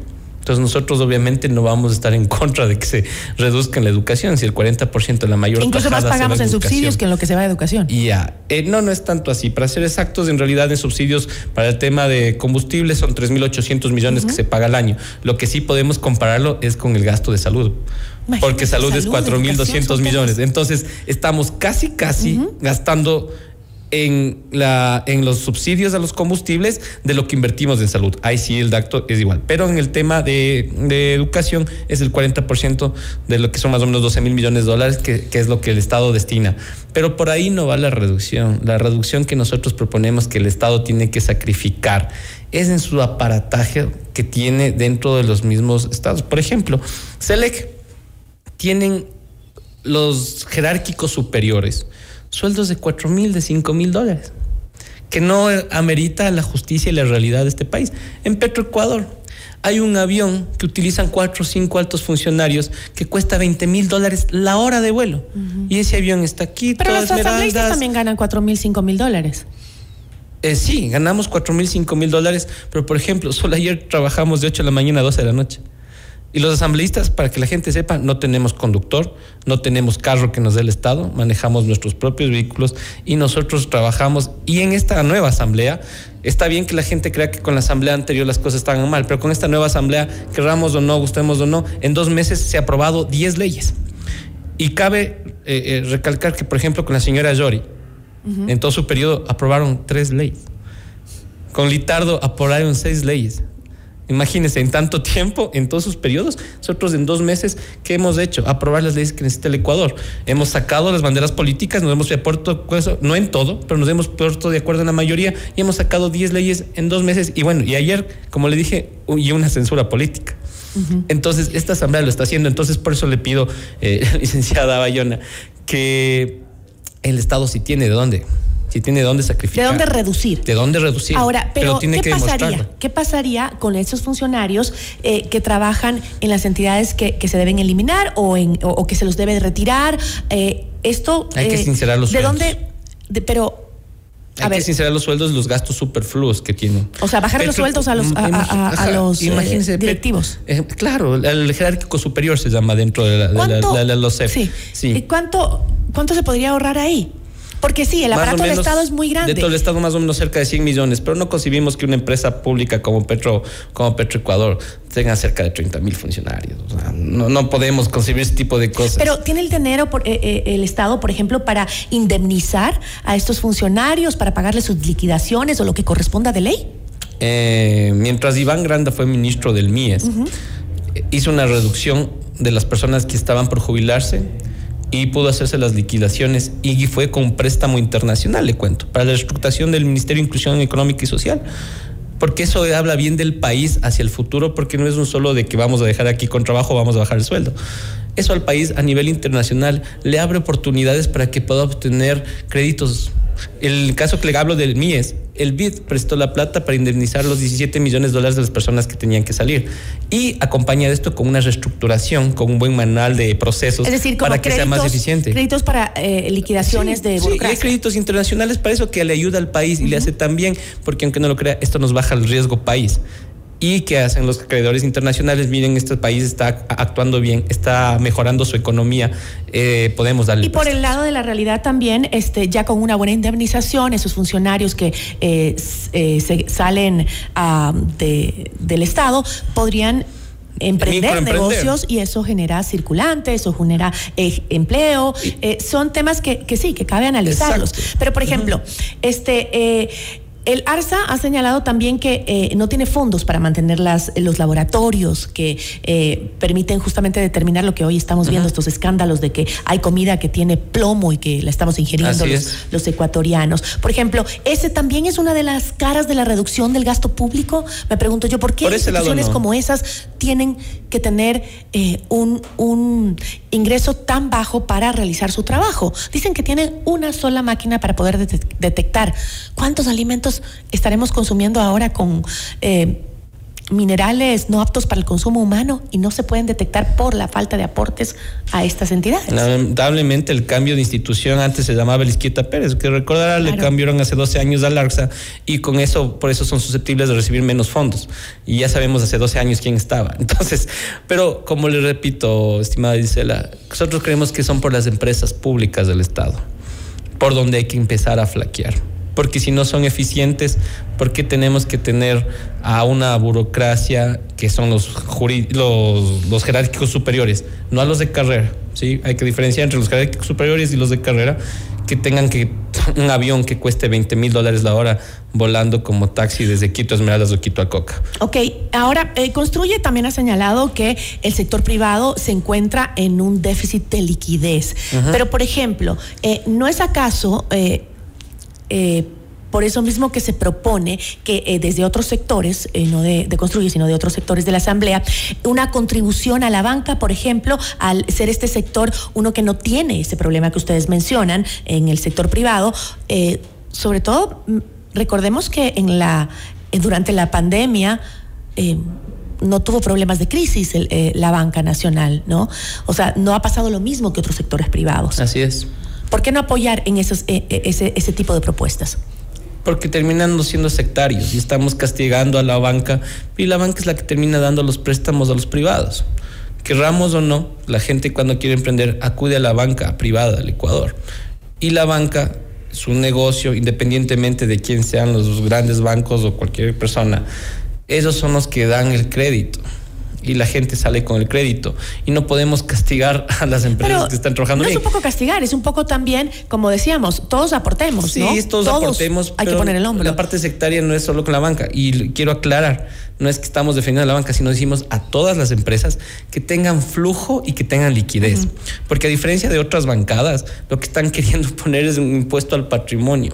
Entonces nosotros obviamente no vamos a estar en contra de que se reduzca en la educación, si el 40% la mayor Incluso más pagamos en subsidios que en lo que se va a educación. Ya, eh, no, no es tanto así. Para ser exactos, en realidad en subsidios para el tema de combustible son 3.800 millones que se paga al año. Lo que sí podemos compararlo es con el gasto de salud. porque salud, es 4.200 millones. Entonces estamos casi, casi gastando en, la, en los subsidios a los combustibles de lo que invertimos en salud. Ahí sí el dato es igual. Pero en el tema de, educación es el 40% de lo que son más o menos 12 mil millones de dólares, que, que, es lo que el Estado destina. Pero por ahí no va la reducción. La reducción que nosotros proponemos que el Estado tiene que sacrificar es en su aparataje que tiene dentro de los mismos estados. Por ejemplo, SELEC tienen los jerárquicos superiores sueldos de 4 mil, de 5 mil dólares, que no amerita la justicia y la realidad de este país. En Petroecuador hay un avión que utilizan cuatro o cinco altos funcionarios que cuesta 20 mil dólares la hora de vuelo. Y ese avión está aquí. Pero los asambleístas también ganan 4 mil, 5 mil dólares. Eh, sí, ganamos 4 mil, 5 mil dólares, pero por ejemplo, solo ayer trabajamos de 8 de la mañana a 12 de la noche. Y los asambleístas, para que la gente sepa, no tenemos conductor, no tenemos carro que nos dé el Estado, manejamos nuestros propios vehículos y nosotros trabajamos. Y en esta nueva asamblea, está bien que la gente crea que con la asamblea anterior las cosas estaban mal, pero con esta nueva asamblea, querramos o no, gustemos o no, en dos meses se ha aprobado 10 leyes. Y cabe eh, eh, recalcar que, por ejemplo, con la señora Yori, en todo su periodo aprobaron tres leyes. Con Litardo aprobaron seis leyes. Imagínense, en tanto tiempo, en todos sus periodos, nosotros en dos meses, ¿qué hemos hecho? Aprobar las leyes que necesita el Ecuador. Hemos sacado las banderas políticas, nos hemos puesto, no en todo, pero nos hemos puesto de acuerdo en la mayoría y hemos sacado 10 leyes en dos meses. Y bueno, y ayer, como le dije, y una censura política. Entonces, esta asamblea lo está haciendo. Entonces, por eso le pido, eh, licenciada Bayona, que el Estado sí tiene de dónde si tiene de dónde sacrificar. De dónde reducir. De dónde reducir. Ahora, pero, ¿qué pasaría? ¿Qué pasaría con esos funcionarios eh, que trabajan en las entidades que, se deben eliminar o, en, o, que se los debe retirar? Eh, esto. Hay que eh, sincerar los ¿De dónde? pero hay que sincerar los sueldos y los gastos superfluos que tienen. O sea, bajar los sueldos a los, a, los directivos. claro, el jerárquico superior se llama dentro de, la, los CEF. Sí. sí. ¿Cuánto, ¿Cuánto se podría ahorrar ahí? Porque sí, el aparato del Estado es muy grande. De todo el Estado más o menos cerca de 100 millones, pero no concibimos que una empresa pública como Petro, como Petroecuador tenga cerca de 30 mil funcionarios. no, no, podemos concebir ese tipo de cosas. Pero ¿tiene el dinero por, eh, eh, el Estado, por ejemplo, para indemnizar a estos funcionarios, para pagarles sus liquidaciones o lo que corresponda de ley? Eh, mientras Iván Granda fue ministro del MIES, hizo una reducción de las personas que estaban por jubilarse y pudo hacerse las liquidaciones y fue con préstamo internacional, le cuento, para la reestructuración del Ministerio de Inclusión Económica y Social. Porque eso habla bien del país hacia el futuro, porque no es un solo de que vamos a dejar aquí con trabajo, vamos a bajar el sueldo. Eso al país a nivel internacional le abre oportunidades para que pueda obtener créditos el caso que le hablo del MIES, el BID prestó la plata para indemnizar los 17 millones de dólares de las personas que tenían que salir. Y acompaña esto con una reestructuración, con un buen manual de procesos para que sea más eficiente. Créditos para eh, liquidaciones de burocracia. Sí, hay créditos internacionales para eso que le ayuda al país y le hace también, porque aunque no lo crea, esto nos baja el riesgo país y que hacen los acreedores internacionales, miren, este país está actuando bien, está mejorando su economía, eh, podemos darle. Y por el lado de la realidad también, este, ya con una buena indemnización, esos funcionarios que eh, eh, se salen ah, del Estado podrían emprender negocios y eso genera circulante, eso genera empleo. son temas que, sí, que cabe analizarlos. Pero, por ejemplo, este El ARSA ha señalado también que eh, no tiene fondos para mantener las, los laboratorios que eh, permiten justamente determinar lo que hoy estamos viendo, estos escándalos de que hay comida que tiene plomo y que la estamos ingiriendo los, es. los ecuatorianos. Por ejemplo, ese también es una de las caras de la reducción del gasto público. Me pregunto yo, ¿por qué Por instituciones no. como esas tienen que tener eh, un, un ingreso tan bajo para realizar su trabajo? Dicen que tienen una sola máquina para poder detec- detectar cuántos alimentos estaremos consumiendo ahora con... eh, minerales no aptos para el consumo humano y no se pueden detectar por la falta de aportes a estas entidades. Lamentablemente el cambio de institución antes se llamaba Lisquieta Pérez, que recordará le Claro. cambiaron hace 12 años al ARSA y con eso, por eso son susceptibles de recibir menos fondos. Y ya sabemos hace 12 años quién estaba. Entonces, pero como le repito, estimada Gisela, nosotros creemos que son por las empresas públicas del Estado, por donde hay que empezar a flaquear. Porque si no son eficientes, ¿por qué tenemos que tener a una burocracia que son los, los, los jerárquicos superiores, no a los de carrera? ¿sí? Hay que diferenciar entre los jerárquicos superiores y los de carrera, que tengan que un avión que cueste 20 mil dólares la hora volando como taxi desde Quito a Esmeraldas o Quito a Coca. Ok, ahora eh, Construye también ha señalado que el sector privado se encuentra en un déficit de liquidez. Pero, por ejemplo, eh, ¿no es acaso eh, eh, por eso mismo que se propone que eh, desde otros sectores, eh, no de, de Construye, sino de otros sectores de la Asamblea, una contribución a la banca, por ejemplo, al ser este sector uno que no tiene ese problema que ustedes mencionan en el sector privado, sobre todo, mm, recordemos que en la, durante la pandemia, no tuvo problemas de crisis la banca nacional, ¿no? O sea, no ha pasado lo mismo que otros sectores privados. Así es. ¿Por qué no apoyar en esos, eh, eh, ese, ese tipo de propuestas? porque terminan siendo sectarios y estamos castigando a la banca y la banca es la que termina dando los préstamos a los privados. Querramos o no, la gente cuando quiere emprender acude a la banca privada del Ecuador y la banca es un negocio independientemente de quién sean los grandes bancos o cualquier persona. Esos son los que dan el crédito y la gente sale con el crédito y no podemos castigar a las empresas Pero que están trabajando no bien. es un poco castigar, es un poco también, como decíamos, todos aportemos, Sí, ¿no? todos, aportemos. Hay que poner el hombro. La parte sectaria no es solo con la banca. Y quiero aclarar, no es que estamos defendiendo a la banca, sino decimos a todas las empresas que tengan flujo y que tengan liquidez. Porque a diferencia de otras bancadas, lo que están queriendo poner es un impuesto al patrimonio.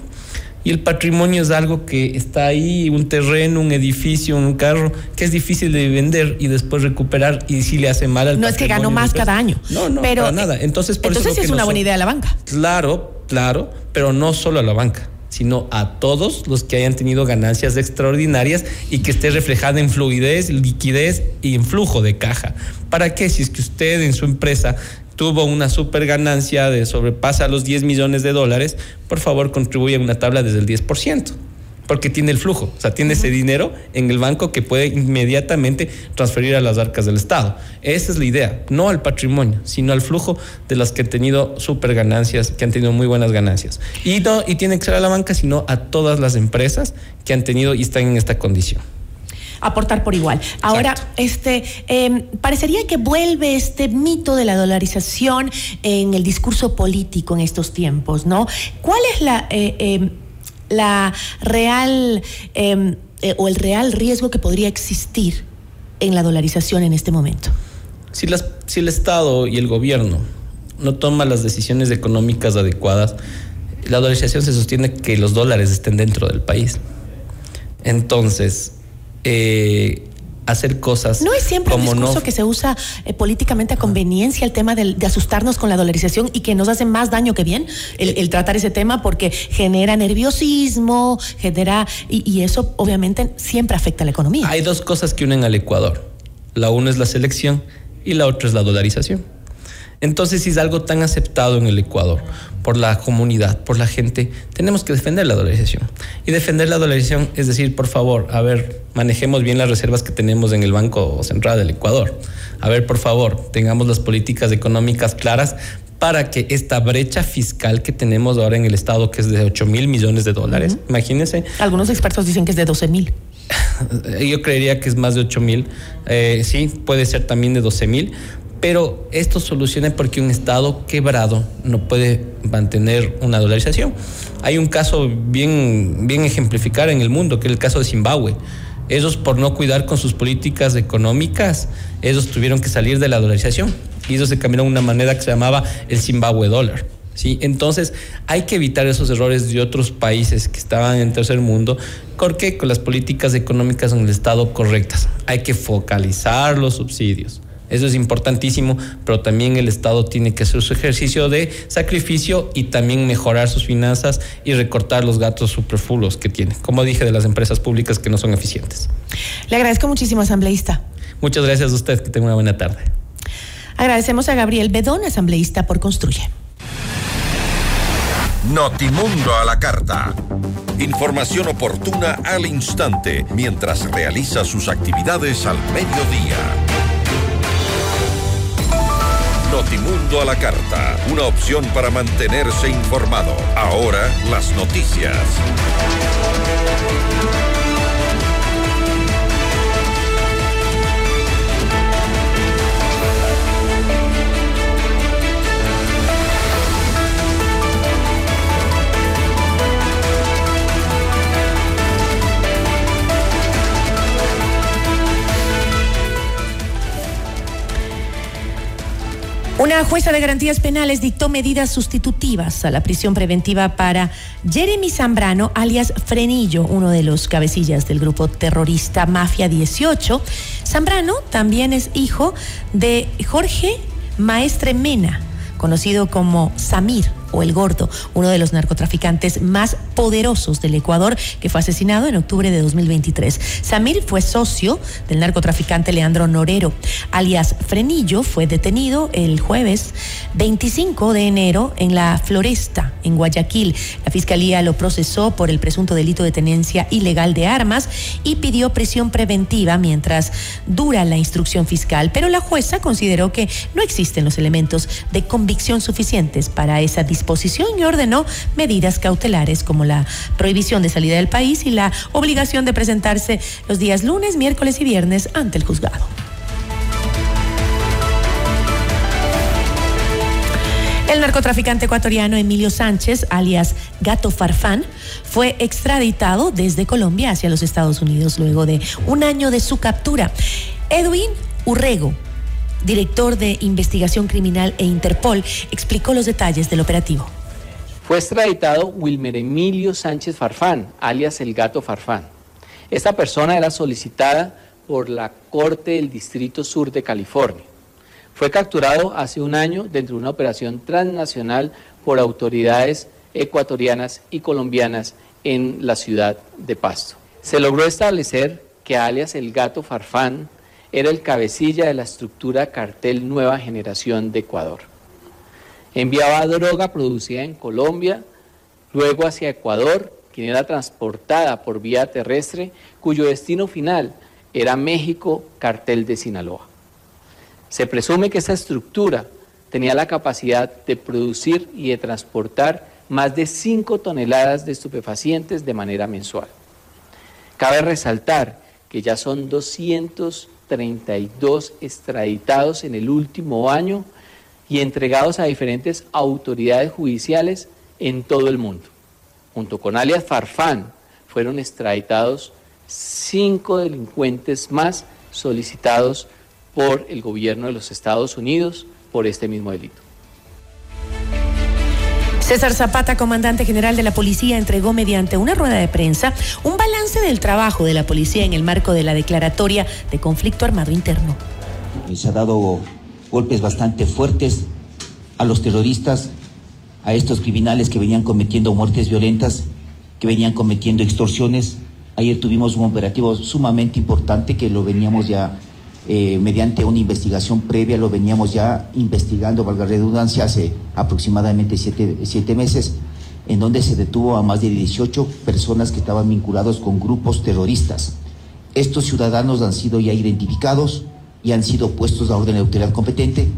Y el patrimonio es algo que está ahí, un terreno, un edificio, un carro, que es difícil de vender y después recuperar y si le hace mal al No es que patrimonio ganó más cada año. No, no, pero, para nada. Entonces, por eso entonces sí que es una buena idea la banca. Claro, claro, pero no solo a la banca, sino a todos los que hayan tenido ganancias extraordinarias y que esté reflejada en fluidez, liquidez y en flujo de caja. ¿Para qué? Si es que usted en su empresa tuvo una super ganancia de sobrepasa los 10 millones de dólares, por favor contribuya en una tabla desde el 10%. Porque tiene el flujo, o sea, tiene ese dinero en el banco que puede inmediatamente transferir a las arcas del Estado. Esa es la idea, no al patrimonio, sino al flujo de las que han tenido super ganancias, que han tenido muy buenas ganancias. Y no, y tiene que ser a la banca, sino a todas las empresas que han tenido y están en esta condición. Aportar por igual. Ahora, este, eh, parecería que vuelve este mito de la dolarización en el discurso político en estos tiempos, ¿no? ¿Cuál es la, eh, eh, la real eh, eh, o el real riesgo que podría existir en la dolarización en este momento? Si, las, si el Estado y el gobierno no toman las decisiones económicas adecuadas, la dolarización se sostiene que los dólares estén dentro del país. Entonces, eh, hacer cosas ¿No es siempre un como discurso no que se usa eh, políticamente a conveniencia el tema de asustarnos con la dolarización y que nos hace más daño que bien el, el tratar ese tema porque genera nerviosismo, genera y, y eso obviamente siempre afecta a la economía. Hay dos cosas que unen al Ecuador. La una es la selección y la otra es la dolarización. Entonces, si es algo tan aceptado en el Ecuador por la comunidad, por la gente, tenemos que defender la dolarización. Y defender la dolarización es decir, por favor, a ver, manejemos bien las reservas que tenemos en el Banco Central del Ecuador. A ver, por favor, tengamos las políticas económicas claras para que esta brecha fiscal que tenemos ahora en el Estado, que es de 8 mil millones de dólares, imagínense, Algunos expertos dicen que es de 12 mil. yo creería que es más de 8 mil. Eh, sí, puede ser también de 12 mil. Pero esto soluciona porque un Estado quebrado no puede mantener una dolarización. Hay un caso bien, bien ejemplificar en el mundo, que es el caso de Zimbabue. Ellos por no cuidar con sus políticas económicas, ellos tuvieron que salir de la dolarización y ellos se cambiaron una moneda que se llamaba el Zimbabue dólar. ¿sí? Entonces hay que evitar esos errores de otros países que estaban en tercer mundo porque con las políticas económicas en el Estado correctas. Hay que focalizar los subsidios. Eso es importantísimo, pero también el Estado tiene que hacer su ejercicio de sacrificio y también mejorar sus finanzas y recortar los gastos superfluos que tiene, como dije, de las empresas públicas que no son eficientes. Le agradezco muchísimo, asambleísta. Muchas gracias a usted, que tenga una buena tarde. Agradecemos a Gabriel Bedón, asambleísta por Construye. Notimundo a la carta. Información oportuna al instante mientras realiza sus actividades al mediodía. Notimundo a la carta, una opción para mantenerse informado. Ahora las noticias. Una jueza de garantías penales dictó medidas sustitutivas a la prisión preventiva para Jeremy Zambrano, alias Frenillo, uno de los cabecillas del grupo terrorista Mafia 18. Zambrano también es hijo de Jorge Maestre Mena, conocido como Samir o El Gordo, uno de los narcotraficantes más poderosos del Ecuador, que fue asesinado en octubre de 2023. Samir fue socio del narcotraficante Leandro Norero, alias Frenillo, fue detenido el jueves 25 de enero en la Floresta, en Guayaquil. La fiscalía lo procesó por el presunto delito de tenencia ilegal de armas y pidió prisión preventiva mientras dura la instrucción fiscal, pero la jueza consideró que no existen los elementos de convicción suficientes para esa disposición y ordenó medidas cautelares como la prohibición de salida del país y la obligación de presentarse los días lunes, miércoles y viernes ante el juzgado. El narcotraficante ecuatoriano Emilio Sánchez, alias Gato Farfán, fue extraditado desde Colombia hacia los Estados Unidos luego de un año de su captura. Edwin Urrego, director de investigación criminal e Interpol, explicó los detalles del operativo. Fue extraditado Wilmer Emilio Sánchez Farfán, alias el gato Farfán. Esta persona era solicitada por la Corte del Distrito Sur de California. Fue capturado hace un año dentro de una operación transnacional por autoridades ecuatorianas y colombianas en la ciudad de Pasto. Se logró establecer que alias el gato Farfán era el cabecilla de la estructura cartel Nueva Generación de Ecuador. Enviaba droga producida en Colombia, luego hacia Ecuador, quien era transportada por vía terrestre, cuyo destino final era México, cartel de Sinaloa. Se presume que esa estructura tenía la capacidad de producir y de transportar más de 5 toneladas de estupefacientes de manera mensual. Cabe resaltar que ya son 200 32 extraditados en el último año y entregados a diferentes autoridades judiciales en todo el mundo. Junto con alias Farfán fueron extraditados cinco delincuentes más solicitados por el gobierno de los Estados Unidos por este mismo delito. César Zapata, comandante general de la policía, entregó mediante una rueda de prensa un balance del trabajo de la policía en el marco de la declaratoria de conflicto armado interno. Se ha dado golpes bastante fuertes a los terroristas, a estos criminales que venían cometiendo muertes violentas, que venían cometiendo extorsiones. Ayer tuvimos un operativo sumamente importante que lo veníamos ya eh, mediante una investigación previa, lo veníamos ya investigando, valga redundancia, hace aproximadamente siete, meses, en donde se detuvo a más de 18 personas que estaban vinculados con grupos terroristas. Estos ciudadanos han sido ya identificados y han sido puestos a orden de autoridad competente.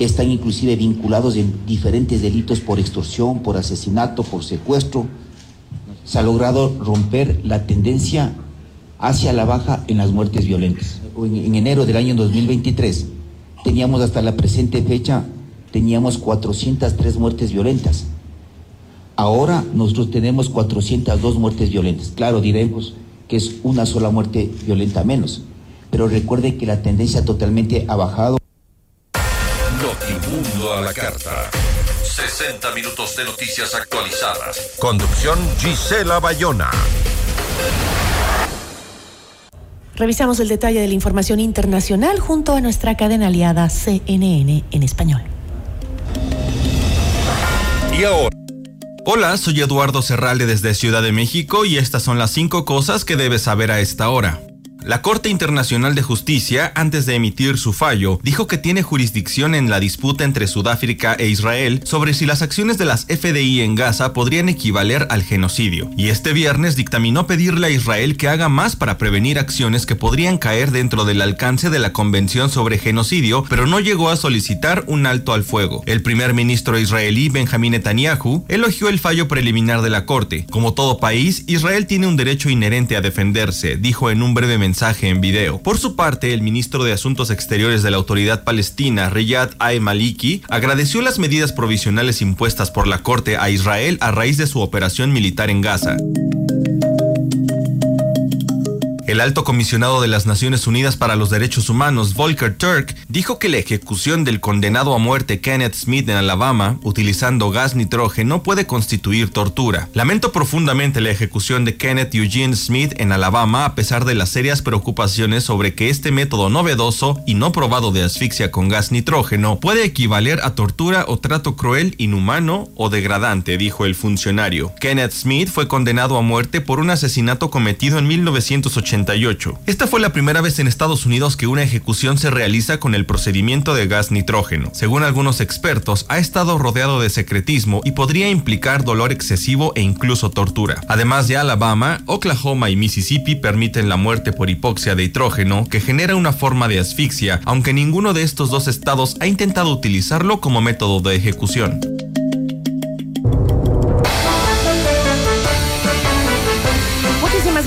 Están inclusive vinculados en diferentes delitos por extorsión, por asesinato, por secuestro. Se ha logrado romper la tendencia hacia la baja en las muertes violentas. En, enero del año 2023 teníamos hasta la presente fecha, teníamos 403 muertes violentas. Ahora nosotros tenemos 402 muertes violentas. Claro, diremos que es una sola muerte violenta menos, pero recuerde que la tendencia totalmente ha bajado. Notimundo a la carta. 60 minutos de noticias actualizadas. Conducción Gisela Bayona. Revisamos el detalle de la información internacional junto a nuestra cadena aliada CNN en español. Y ahora. Hola, soy Eduardo Serralde desde Ciudad de México y estas son las cinco cosas que debes saber a esta hora. La Corte Internacional de Justicia, antes de emitir su fallo, dijo que tiene jurisdicción en la disputa entre Sudáfrica e Israel sobre si las acciones de las FDI en Gaza podrían equivaler al genocidio. Y este viernes dictaminó pedirle a Israel que haga más para prevenir acciones que podrían caer dentro del alcance de la Convención sobre Genocidio, pero no llegó a solicitar un alto al fuego. El primer ministro israelí Benjamin Netanyahu elogió el fallo preliminar de la Corte. Como todo país, Israel tiene un derecho inherente a defenderse, dijo en un breve mensaje Por su parte, el ministro de Asuntos Exteriores de la Autoridad Palestina, Riyad Al-Maliki, agradeció las medidas provisionales impuestas por la Corte a Israel a raíz de su operación militar en Gaza. El alto comisionado de las Naciones Unidas para los Derechos Humanos, Volker Turk, dijo que la ejecución del condenado a muerte Kenneth Smith en Alabama, utilizando gas nitrógeno, puede constituir tortura. Lamento profundamente la ejecución de Kenneth Eugene Smith en Alabama a pesar de las serias preocupaciones sobre que este método novedoso y no probado de asfixia con gas nitrógeno puede equivaler a tortura o trato cruel, inhumano o degradante, dijo el funcionario. Kenneth Smith fue condenado a muerte por un asesinato cometido en 1980 esta fue la primera vez en Estados Unidos que una ejecución se realiza con el procedimiento de gas nitrógeno. Según algunos expertos, ha estado rodeado de secretismo y podría implicar dolor excesivo e incluso tortura. Además de Alabama, Oklahoma y Mississippi permiten la muerte por hipoxia de nitrógeno, que genera una forma de asfixia, aunque ninguno de estos dos estados ha intentado utilizarlo como método de ejecución.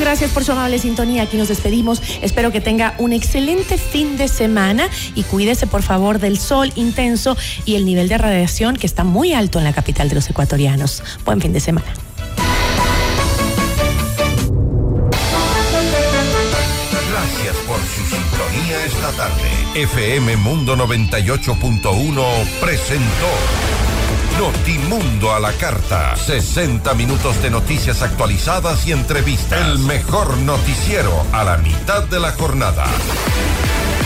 Gracias por su amable sintonía. Aquí nos despedimos. Espero que tenga un excelente fin de semana y cuídese por favor del sol intenso y el nivel de radiación que está muy alto en la capital de los ecuatorianos. Buen fin de semana. Gracias por su sintonía esta tarde. FM Mundo 98.1 presentó Notimundo a la carta. 60 minutos de noticias actualizadas y entrevistas. El mejor noticiero a la mitad de la jornada.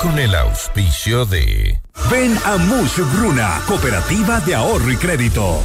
Con el auspicio de Ven a Mush Bruna, Cooperativa de Ahorro y Crédito.